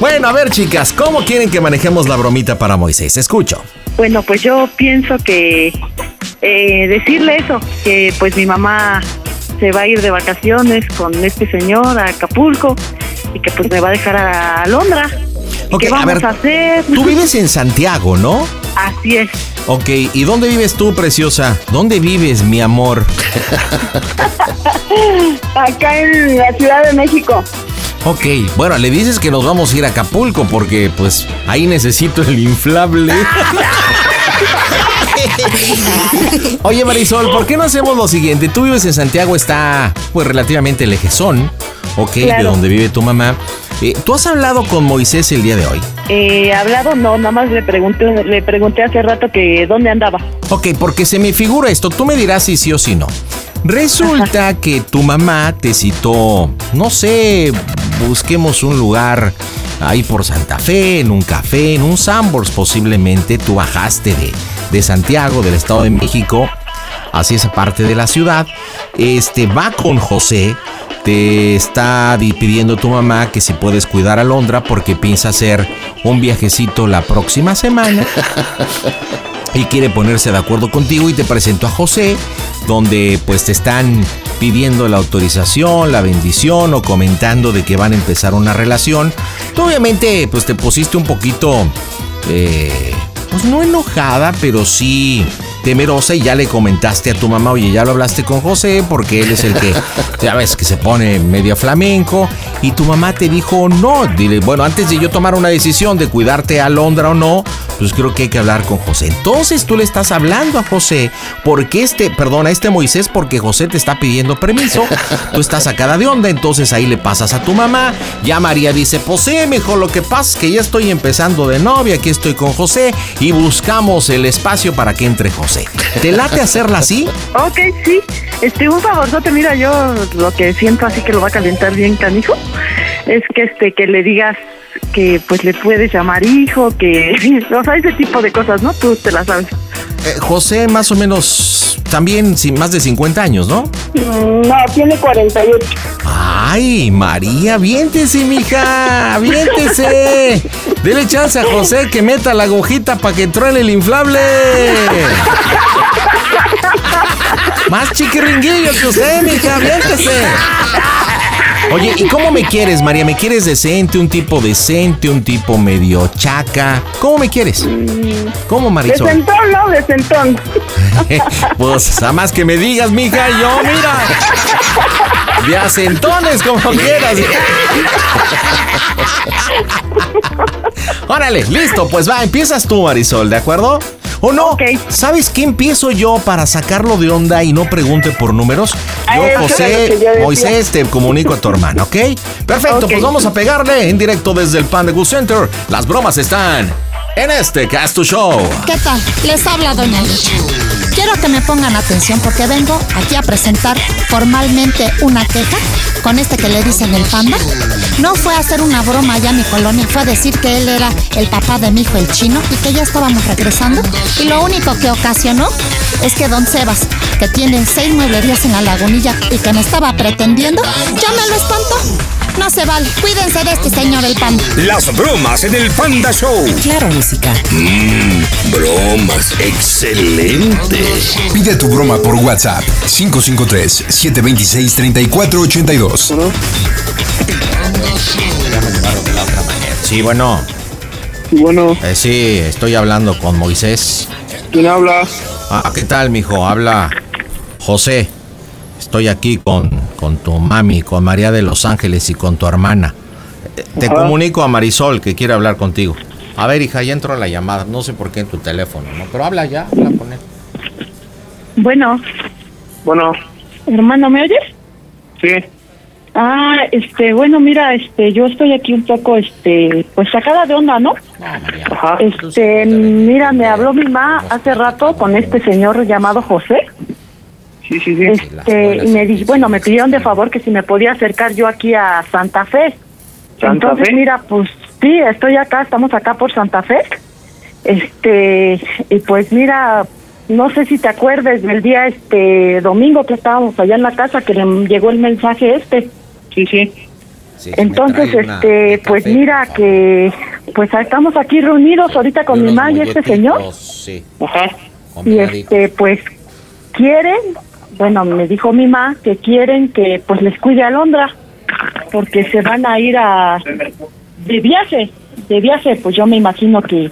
Bueno, a ver, chicas, ¿cómo quieren que manejemos la bromita para Moisés? Escucho. Bueno, pues yo pienso que eh, decirle eso, que pues mi mamá se va a ir de vacaciones con este señor a Acapulco y que pues me va a dejar a Londra. ¿Y Ok, ¿Qué a ver, a hacer? Tú vives en Santiago, ¿no? Así es. Ok, ¿y dónde vives tú, preciosa? ¿Dónde vives, mi amor? Acá en la Ciudad de México. Ok, bueno, le dices que nos vamos a ir a Acapulco porque pues ahí necesito el inflable. Oye Marisol, ¿por qué no hacemos lo siguiente? Tú vives en Santiago, está pues relativamente lejezón, ok, de donde vive tu mamá. Eh, ¿Tú has hablado con Moisés el día de hoy? Eh, hablado no, nada más le pregunté, le pregunté hace rato que dónde andaba. Ok, porque se me figura esto, tú me dirás si sí o si no. Resulta que tu mamá te citó, no sé, busquemos un lugar ahí por Santa Fe, en un café, en un Sambors posiblemente. Tú bajaste de, de Santiago, del Estado de México, hacia esa parte de la ciudad. Este va con José. Te está di- pidiendo tu mamá que si puedes cuidar a Londra porque piensa hacer un viajecito la próxima semana y quiere ponerse de acuerdo contigo y te presento a José, donde pues te están pidiendo la autorización, la bendición o comentando de que van a empezar una relación. Obviamente pues te pusiste un poquito, eh, pues no enojada, pero sí temerosa y ya le comentaste a tu mamá, oye, ya lo hablaste con José porque él es el que, ya ves, que se pone medio flamenco y tu mamá te dijo no, dile, bueno, antes de yo tomar una decisión de cuidarte a Londra o no, pues creo que hay que hablar con José. Entonces tú le estás hablando a José porque este, perdona, este Moisés porque José te está pidiendo permiso, tú estás sacada de onda, entonces ahí le pasas a tu mamá, ya María dice, pues sí, mejor lo que pasa es que ya estoy empezando de novia, aquí estoy con José y buscamos el espacio para que entre José. ¿Te late hacerla así? Ok, sí. Este, un favorzote, mira, yo lo que siento así que lo va a calentar bien canijo, es que este, que le digas que pues le puedes llamar hijo, que, o sea, ese tipo de cosas, ¿no? Tú te las sabes. Eh, José más o menos también sin más de 50 años, ¿no? Mm, No, tiene 48. Ay, María, viéntese, mija, viéntese. Dele chance a José que meta la agujita para que truene el inflable. Más chiquiringuillo que usted, mija, viéntese. Oye, ¿y cómo me quieres, María? ¿Me quieres decente, un tipo decente, un tipo medio chaca? ¿Cómo me quieres? ¿Cómo, Marisol? Desentón, ¿no? Desentón. pues, a más que me digas, mija, yo, mira. De acentones, como quieras. Órale, listo, pues va, empiezas tú, Marisol, ¿de acuerdo? ¿O no? ¿Sabes qué empiezo yo para sacarlo de onda y no pregunte por números? Yo, José. Moisés, te comunico a tu hermana, ¿ok? Perfecto, pues vamos a pegarle en directo desde el Panda Good Center. Las bromas están en este Casto Show. ¿Qué tal? Les habla Doña Lucha. Quiero que me pongan atención porque vengo aquí a presentar formalmente una queja con este que le dicen el panda. No fue a hacer una broma allá a mi colonia, fue a decir que él era el papá de mi hijo el chino y que ya estábamos regresando. Y lo único que ocasionó es que don Sebas, que tiene seis mueblerías en la lagunilla y que me estaba pretendiendo, ya me lo espantó. No se vale, cuídense de este señor el panda. Las bromas en el Panda Show. Claro, música. Mmm, bromas. Excelente. Pide tu broma por WhatsApp 553-726-3482. Sí, bueno. bueno. Eh, sí, estoy hablando con Moisés. ¿Quién habla? Ah, ¿qué tal, mijo? Habla José. Estoy aquí con, con tu mami, con María de Los Ángeles y con tu hermana. Eh, Te Ajá. comunico a Marisol que quiere hablar contigo. A ver, hija, ya entró la llamada. No sé por qué en tu teléfono, ¿no? Pero habla ya, habla con él. Bueno, Bueno, hermano, ¿me oyes? sí. Ah, este, bueno, mira, este, yo estoy aquí un poco, este, pues sacada de onda, ¿no? Ajá. Este, mira, me habló mi mamá hace rato con este señor llamado José. Sí, sí, sí. Este, y me dijo, bueno, me pidieron de favor que si me podía acercar yo aquí a Santa Fe. ¿Santa Entonces, Fe? mira, pues sí, estoy acá, estamos acá por Santa Fe. Este, y pues mira, no sé si te acuerdas del día este domingo que estábamos allá en la casa que le llegó el mensaje este. Sí, sí. Entonces, este, pues mira que pues estamos aquí reunidos ahorita con mi mamá y este señor. Sí. Ajá. Y este, pues quieren, bueno, me dijo mi mamá que quieren que pues les cuide a Londra porque se van a ir a de viaje, de viaje, pues yo me imagino que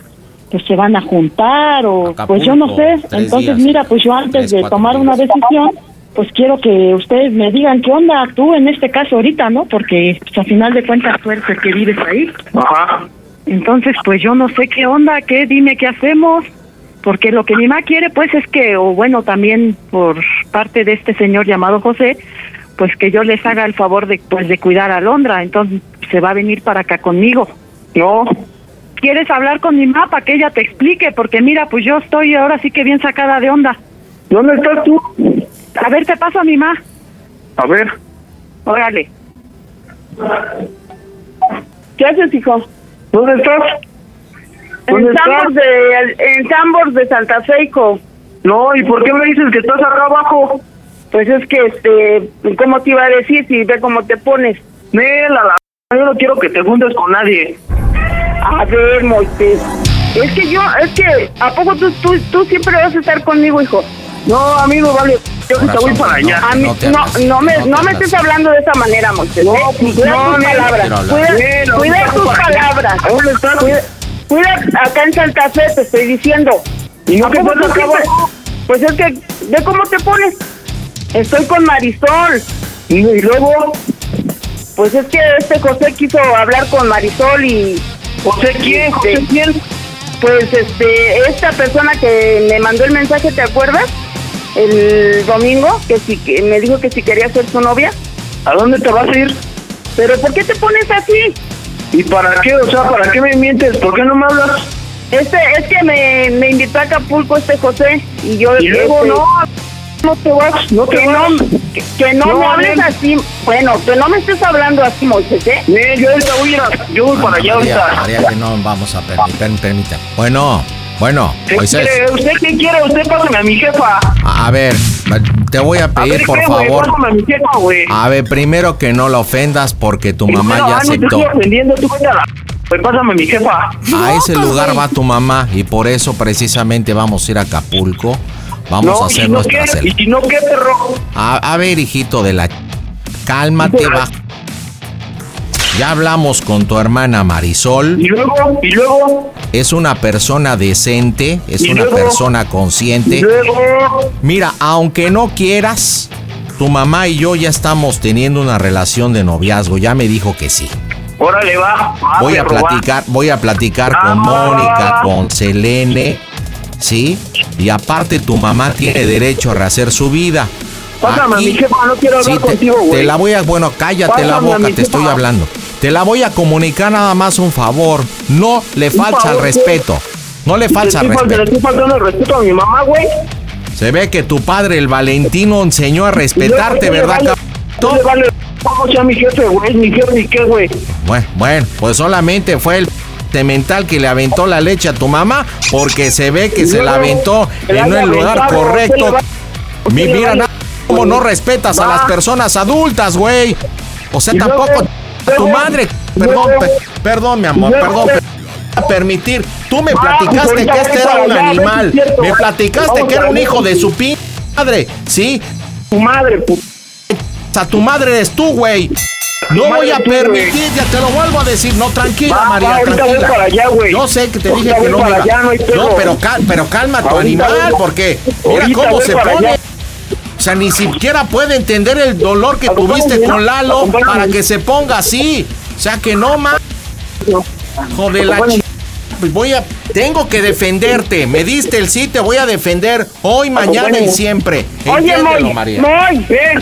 que se van a juntar o pues yo no sé. Entonces, días. mira, pues yo antes Tres, de tomar una decisión, pues quiero que ustedes me digan qué onda tú en este caso ahorita, ¿no? Porque pues, a final de cuentas tú eres el que vives ahí. Ajá. Entonces, pues yo no sé qué onda, qué, dime qué hacemos, porque lo que mi mamá quiere, pues es que, o bueno, también por parte de este señor llamado José, pues que yo les haga el favor de, pues, de cuidar a Londra, entonces se va a venir para acá conmigo. No. ¿Quieres hablar con mi mamá para que ella te explique? Porque mira, pues yo estoy ahora sí que bien sacada de onda. ¿Dónde estás tú? A ver, te paso a mi mamá. A ver. Órale. ¿Qué haces, hijo? ¿Dónde estás? ¿Dónde En Sambors de, en Sambors de Santa Fe, hijo. No, ¿y por qué me dices que estás acá abajo? Pues es que, este, ¿cómo te iba a decir si ve cómo te pones? Nela, la... Yo no quiero que te juntes con nadie. A ver, Moisés. Es que yo, es que, ¿a poco tú, tú, tú siempre vas a estar conmigo, hijo? No, a mí no vale Yo ahorita voy para allá. A mí, no te no, no me, no no te me estés hablando de esa manera, Moisés. No, pues, cuida no, tus palabras. Cuida, cuida tus palabras. ¿A dónde estás? Cuida, cuida acá en Santa Fe, te estoy diciendo. ¿Y no siempre- Pues es que, ve cómo te pones. Estoy con Marisol. Y, y luego, Pues es que este José quiso hablar con Marisol y... ¿José quién? ¿José Este, quién? Pues este, esta persona que me mandó el mensaje, ¿te acuerdas? El domingo, que si que me dijo que si quería ser su novia. ¿A dónde te vas a ir? Pero ¿por qué te pones así? ¿Y para qué? O sea, ¿para qué me mientes? ¿Por qué no me hablas? Este, es que me, me invitó a Acapulco este José y yo... Y luego este, no, no te vas, no te que vas. no, que, que no, No, me hables así. Bueno, que no me estés hablando así, Moisés, ¿eh? Nel, yo ahorita voy a yo voy para allá María, ahorita. María, que no vamos a permitir, permítame. Bueno, bueno, ¿Qué Moisés. quiere? ¿Usted qué quiere? Usted pásame a mi jefa. A a ver, te voy a A pedir, ver, por ¿qué, favor. Pásame a mi jefa, güey. A ver, primero que no la ofendas porque tu mamá ya ah, aceptó. estoy ofendiendo, tú la... Pues pásame a mi jefa. A ese lugar va tu mamá y por eso precisamente vamos a ir a Acapulco. Vamos no, a hacer y no nuestra qué, y si no qué, perro. A, a ver, hijito de la... Cálmate, va. Ya hablamos con tu hermana Marisol. Y luego, y luego, Es una persona decente, es ¿Y una luego? persona consciente. y luego... Mira, aunque no quieras, tu mamá y yo ya estamos teniendo una relación de noviazgo. Ya me dijo que sí. Órale, va. va, Voy a platicar, voy a platicar con Ah, Mónica, con Selene, ¿sí? Y aparte tu mamá tiene derecho a rehacer su vida. Pásame Aquí- mi jefa, no quiero hablar Sí, te, contigo, te güey. la voy a, bueno, cállate la Pásame boca, te estoy hablando. Te la voy a comunicar nada más un favor. No le falta al respeto. No le falta fal- respeto. le estoy faltando el respeto a mi mamá, güey. Se ve que tu padre, el Valentino, enseñó a respetarte, Y luego, ¿verdad, ¿qué le vale- cabrón? vale? ¿Cómo sea mi jefe, güey? Mi jefe, ni qué, güey. Bueno, bueno, pues solamente fue el mental que le aventó la leche a tu mamá porque se ve que se la aventó en el lugar correcto. ¿qué le va- Mi, mira, cómo no respetas a las personas adultas, güey. O sea, tampoco tu madre. Perdón, pe- perdón, mi amor, perdón. pe- a permitir. Tú me Ah, platicaste que este era un a animal. Me platicaste que era a un hijo de su pin madre, ¿sí? Tu madre, sea, tu madre eres tú, güey. No voy a permitir, ya te lo vuelvo a decir. No, tranquila, Va, va, María, tranquila. para allá. Yo sé que te Ahorita dije que no me para iba- allá, no hay pedo. No, pero, cal- pero calma tu animal, porque mira cómo se pone. allá. O sea, ni siquiera puede entender el dolor que tuviste con Lalo para que se ponga así. O sea, que no más. Joder, la ch- pues voy a. Tengo que defenderte. Me diste el sí, te voy a defender hoy, mañana y siempre. Oye, Moy, María. Moy, ¿Qué?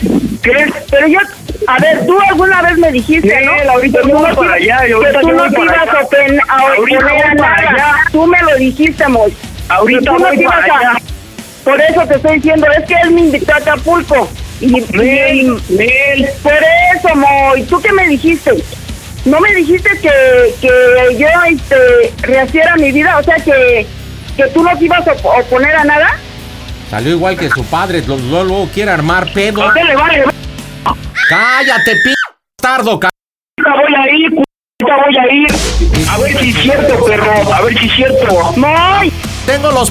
¿Qué? pero yo, a ver, tú alguna vez me dijiste, Nel, ¿no? ahorita Que tú no para allá, yo que ahorita tú no te ibas allá. a open- a oponer nada. allá. Tú me lo dijiste, Moy. Ahorita tú no voy te ibas a-. Por eso te estoy diciendo, es que él me invitó a Acapulco. Y, por eso, Moy, ¿tú qué me dijiste? ¿No me dijiste que, que yo este, rehiciera mi vida? O sea, que, que tú no te ibas a op- oponer a nada. Salió igual que su padre. lo- lo- Luego quiere armar pedo. ¿A qué le vale? Cállate, p. Tardo, Ahorita voy a ir, voy a ir. A ver si es cierto, perro. A ver si es cierto. Moy, Tengo los.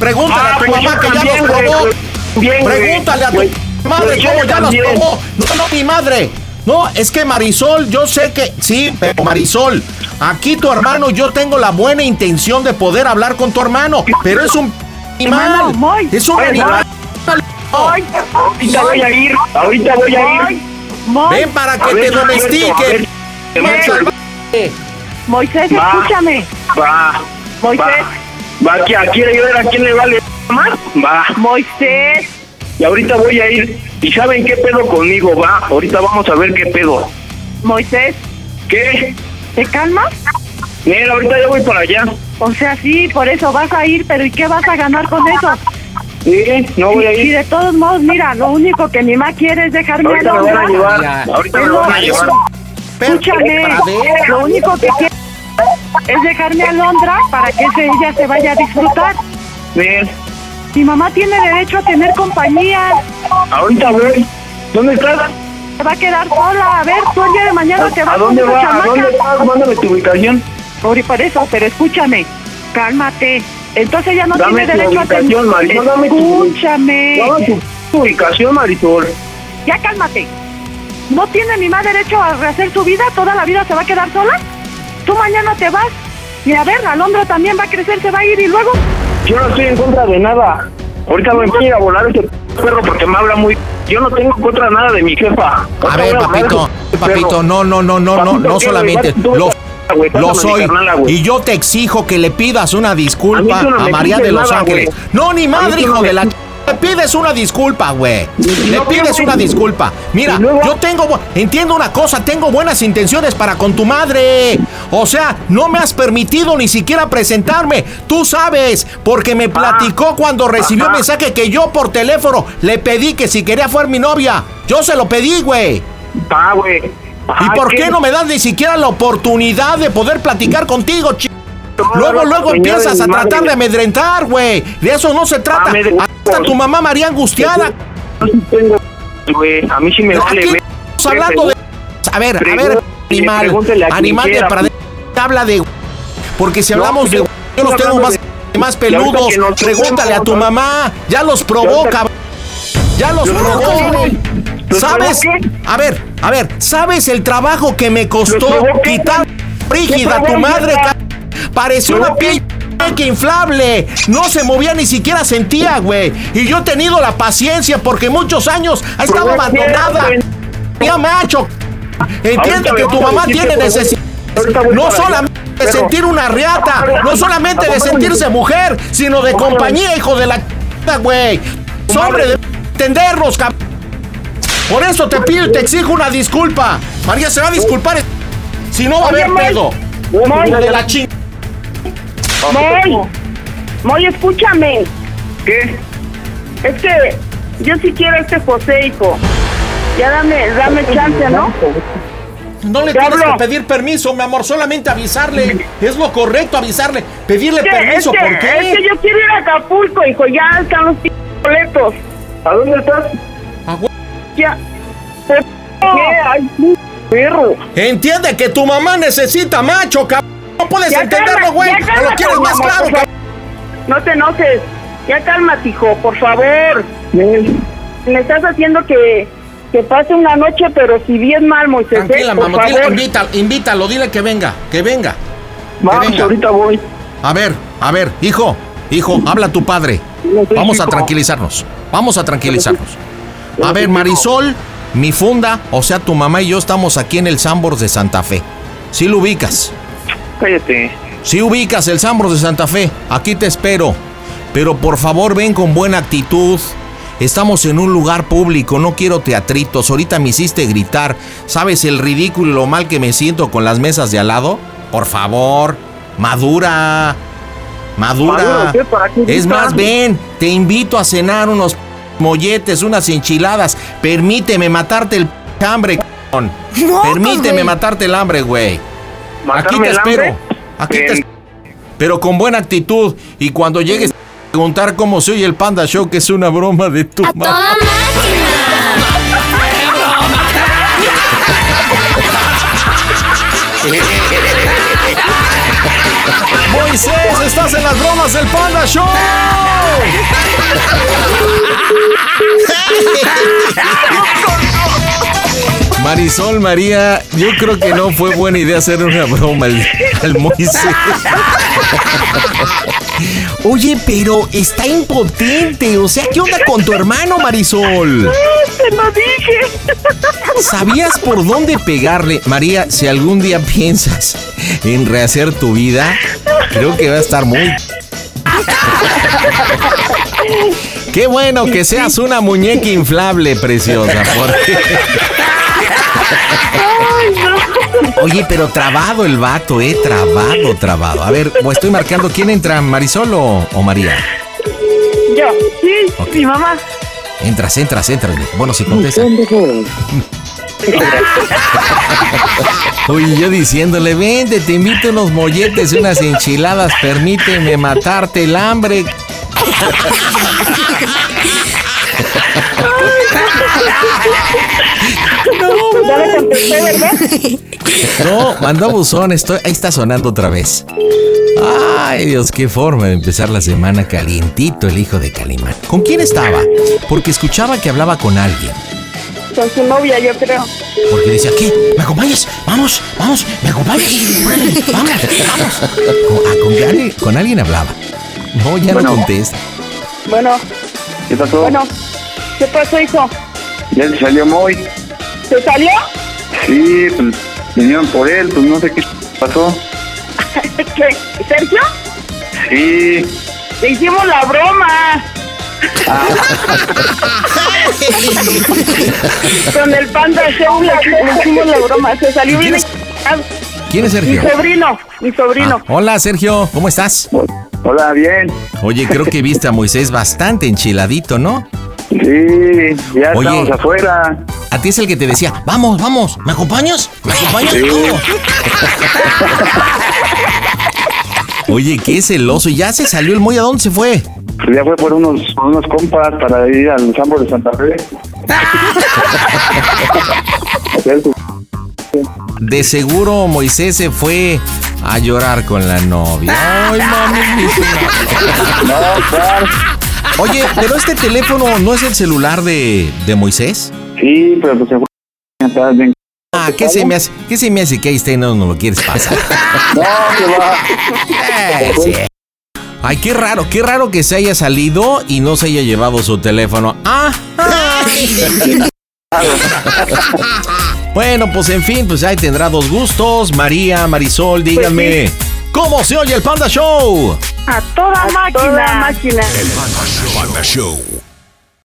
Pregúntale Ah, a tu pues mamá que ya güey, probó. pues, bien. Pregúntale a tu Pues, madre pues cómo ya los también. probó. No, no, mi madre. No, es que Marisol, yo sé que. Sí, pero Marisol, aquí tu hermano, yo tengo la buena intención de poder hablar con tu hermano, pero es un animal. Es un animal. Ahorita voy a ir. Ahorita voy a ir. Ven para que ver te si es cierto, a domestique. ver. Moisés, escúchame. Va. Moisés, Va. Va, ¿qui- ¿quiere ver a quién le vale más? Va. Moisés. Y ahorita voy a ir. ¿Y saben qué pedo conmigo? Va. Ahorita vamos a ver qué pedo. Moisés, ¿Qué? ¿te calmas? Mira, ahorita ya voy para allá. O sea, sí, por eso vas a ir, pero ¿y qué vas a ganar con eso? Sí, no voy a Y ir. de todos modos, mira, lo único que mi mamá quiere es dejarme a Ahorita me van a llevar. Ahorita me Pero van a llevar. Escúchame, lo único que quiere es dejarme a Londra para que ella se vaya a disfrutar. Ven, Mi mamá tiene derecho a tener compañía. ahorita voy. ¿Dónde estás? Se va a quedar sola. A ver, tú el día de mañana te vas ¿A dónde con va? ¿A dónde estás? Mándame tu ubicación. Por, por eso, pero escúchame. Cálmate. Entonces ella no Dame tiene derecho a ubicación, Marisol, dame tu- Escúchame. Dame tu, tu ubicación, Marisol. Ya cálmate. ¿No tiene mi madre derecho a rehacer su vida? ¿Toda la vida se va a quedar sola? Tú mañana te vas. Y a ver, Alondra también va a crecer, se va a ir y luego... Yo no estoy en contra de nada. Ahorita me voy a ir a volar ese perro porque me habla muy... Yo no tengo en contra de nada de mi jefa. A ver, papito, papito, no, no, no, no, no, no solamente. Lo, lo soy. Y yo te exijo que le pidas una disculpa A no María de Los nada, Ángeles. No, ni madre, no hijo me de la. Le pides una disculpa, güey. Le no pides una disculpa. Mira, yo tengo. Entiendo una cosa, tengo buenas intenciones para con tu madre. O sea, no me has permitido ni siquiera presentarme. Tú sabes, porque me platicó cuando recibió ajá. mensaje que yo por teléfono le pedí que si quería fuera mi novia. Yo se lo pedí, güey. Ah, güey. ¿Y Ah, por ¿qué? no me das ni siquiera la oportunidad de poder platicar contigo, ch... Luego, luego empiezas a tratar de amedrentar, güey. De eso no se trata. Hasta tu mamá María angustiada. Güey, a mí sí me vale estamos hablando de... A ver, a ver, animal. Animal de para... Habla de... Porque si hablamos de... yo Yo los tengo más, peludos. Pregúntale a tu mamá. Ya los provoca. Ya los provoca. provoqué. ¿Los ¿Sabes? A ver, a ver, ¿sabes el trabajo que me costó quitar frígida a tu ¿Qué madre? Pareció una piel que inflable. No se movía ni siquiera sentía, güey. Y yo he tenido la paciencia porque muchos años ha estado abandonada. Ya macho. Entiende que tu mamá tiene necesidad. No solamente de sentir una riata, no solamente de sentirse mujer, sino de compañía, hijo de la güey. Sobre de entendernos, cabrón. Por eso te pido y te exijo una disculpa. María se va a disculpar. Si no va a haber pedo. De la ching. Moy, Moy, escúchame. ¿Qué? Es que yo sí quiero a este José, hijo. Ya dame, dame chance, ¿no? No le tienes hablo. que pedir permiso, mi amor, solamente avisarle. Es lo correcto avisarle. Pedirle Es que, permiso, es que- ¿por qué? es que yo quiero ir a Acapulco, hijo. Ya están los boletos. ¿A dónde estás? Ya. ¿Por qué? Ay, perro. Entiende que tu mamá necesita macho, cabrón. No puedes Ya entenderlo, güey. ya ¿O lo quieres más claro, cabrón? No te enojes. Ya cálmate, hijo, por favor. Me estás haciendo que, que pase una noche, pero si bien mal, Moisés. ¿eh? Tranquila, por mamá, favor. invítalo, invítalo, dile que venga, que venga. que Vamos, venga. ahorita voy. A ver, a ver, hijo, hijo, habla tu padre. Vamos a tranquilizarnos, vamos a tranquilizarnos. A ver, Marisol, mi funda, o sea, tu mamá y yo estamos aquí en el Sambors de Santa Fe. Sí lo ubicas. Cállate. Si ubicas el Sambros de Santa Fe, aquí te espero. Pero por favor ven con buena actitud. Estamos en un lugar público, no quiero teatritos. Ahorita me hiciste gritar. ¿Sabes el ridículo y lo mal que me siento con las mesas de al lado? Por favor, madura. Madura. ¿Madura qué? ¿Para qué Es más, ven, te invito a cenar unos molletes, unas enchiladas. Permíteme matarte el hambre, cabrón. Permíteme matarte el hambre, güey. Aquí ¿Matarme te espero. Aquí te espero. Pero con buena actitud. Y cuando llegues a preguntar cómo soy el Panda Show, que es una broma de tu mamá. Moisés, estás en las bromas del Panda Show. Marisol María, yo creo que no fue buena idea hacer una broma al, al Moisés. Oye, pero está impotente. O sea, ¿qué onda con tu hermano, Marisol? Te lo dije. ¿Sabías por dónde pegarle? María, si algún día piensas en rehacer tu vida, creo que va a estar muy... Qué bueno que seas una muñeca inflable, preciosa. porque- Oye, pero trabado el vato, eh, trabado, trabado. A ver, o estoy marcando, ¿quién entra, Marisol o, o María? Yo, sí, mi mamá. Entras, entras, entras. Bueno, si contesta. Oye, yo diciéndole, vente, te invito unos molletes y unas enchiladas, permíteme matarte el hambre. No, mandó buzón, estoy, ahí está sonando otra vez. Ay, Dios, qué forma de empezar la semana calientito el hijo de Calimán. ¿Con quién estaba? Porque escuchaba que hablaba con alguien. Con su novia, yo creo. Porque decía, ¿qué? ¿Me acompañas? Vamos, vamos, ¿me acompañas? Vamos, vamos. Con, ah, con alguien, con alguien hablaba. No, ya Bueno. no contesta. Bueno, ¿Qué pasó? bueno. ¿Qué pasó, hijo? Ya se salió muy. ¿Se salió? Sí, pues vinieron por él, pues no sé qué pasó. ¿Qué? ¿Sergio? Sí. Le hicimos la broma. Con el Panda Show le, le hicimos la broma. Se salió bien. ¿Quién es Mi Sergio? sobrino, mi sobrino. Ah, hola, Sergio, ¿cómo estás? Hola, bien. Oye, creo que viste a Moisés bastante enchiladito, ¿no? Sí, ya Oye. estamos afuera. A ti es el que te decía, vamos, vamos, ¿me acompañas? ¿Me acompañas? Sí. Oye, qué celoso. ¿Y ya se salió el Moy? ¿A dónde se fue? Pues ya fue por unos, por unos compas para ir al Sambo de Santa Fe. De seguro Moisés se fue a llorar con la novia. Ay, mami. No, claro. Oye, pero este teléfono no es el celular de, de Moisés. Sí, pero pues se fue. Ah, ¿qué se me hace? ¿Qué se me hace que ahí está y no, no lo quieres pasar? No, que va. Eh, sí. Ay, qué raro, qué raro que se haya salido y no se haya llevado su teléfono. Ah. Bueno, pues en fin, pues ahí tendrá dos gustos. María, Marisol, díganme. ¿Cómo se oye el Panda Show? A toda máquina. Panda Show.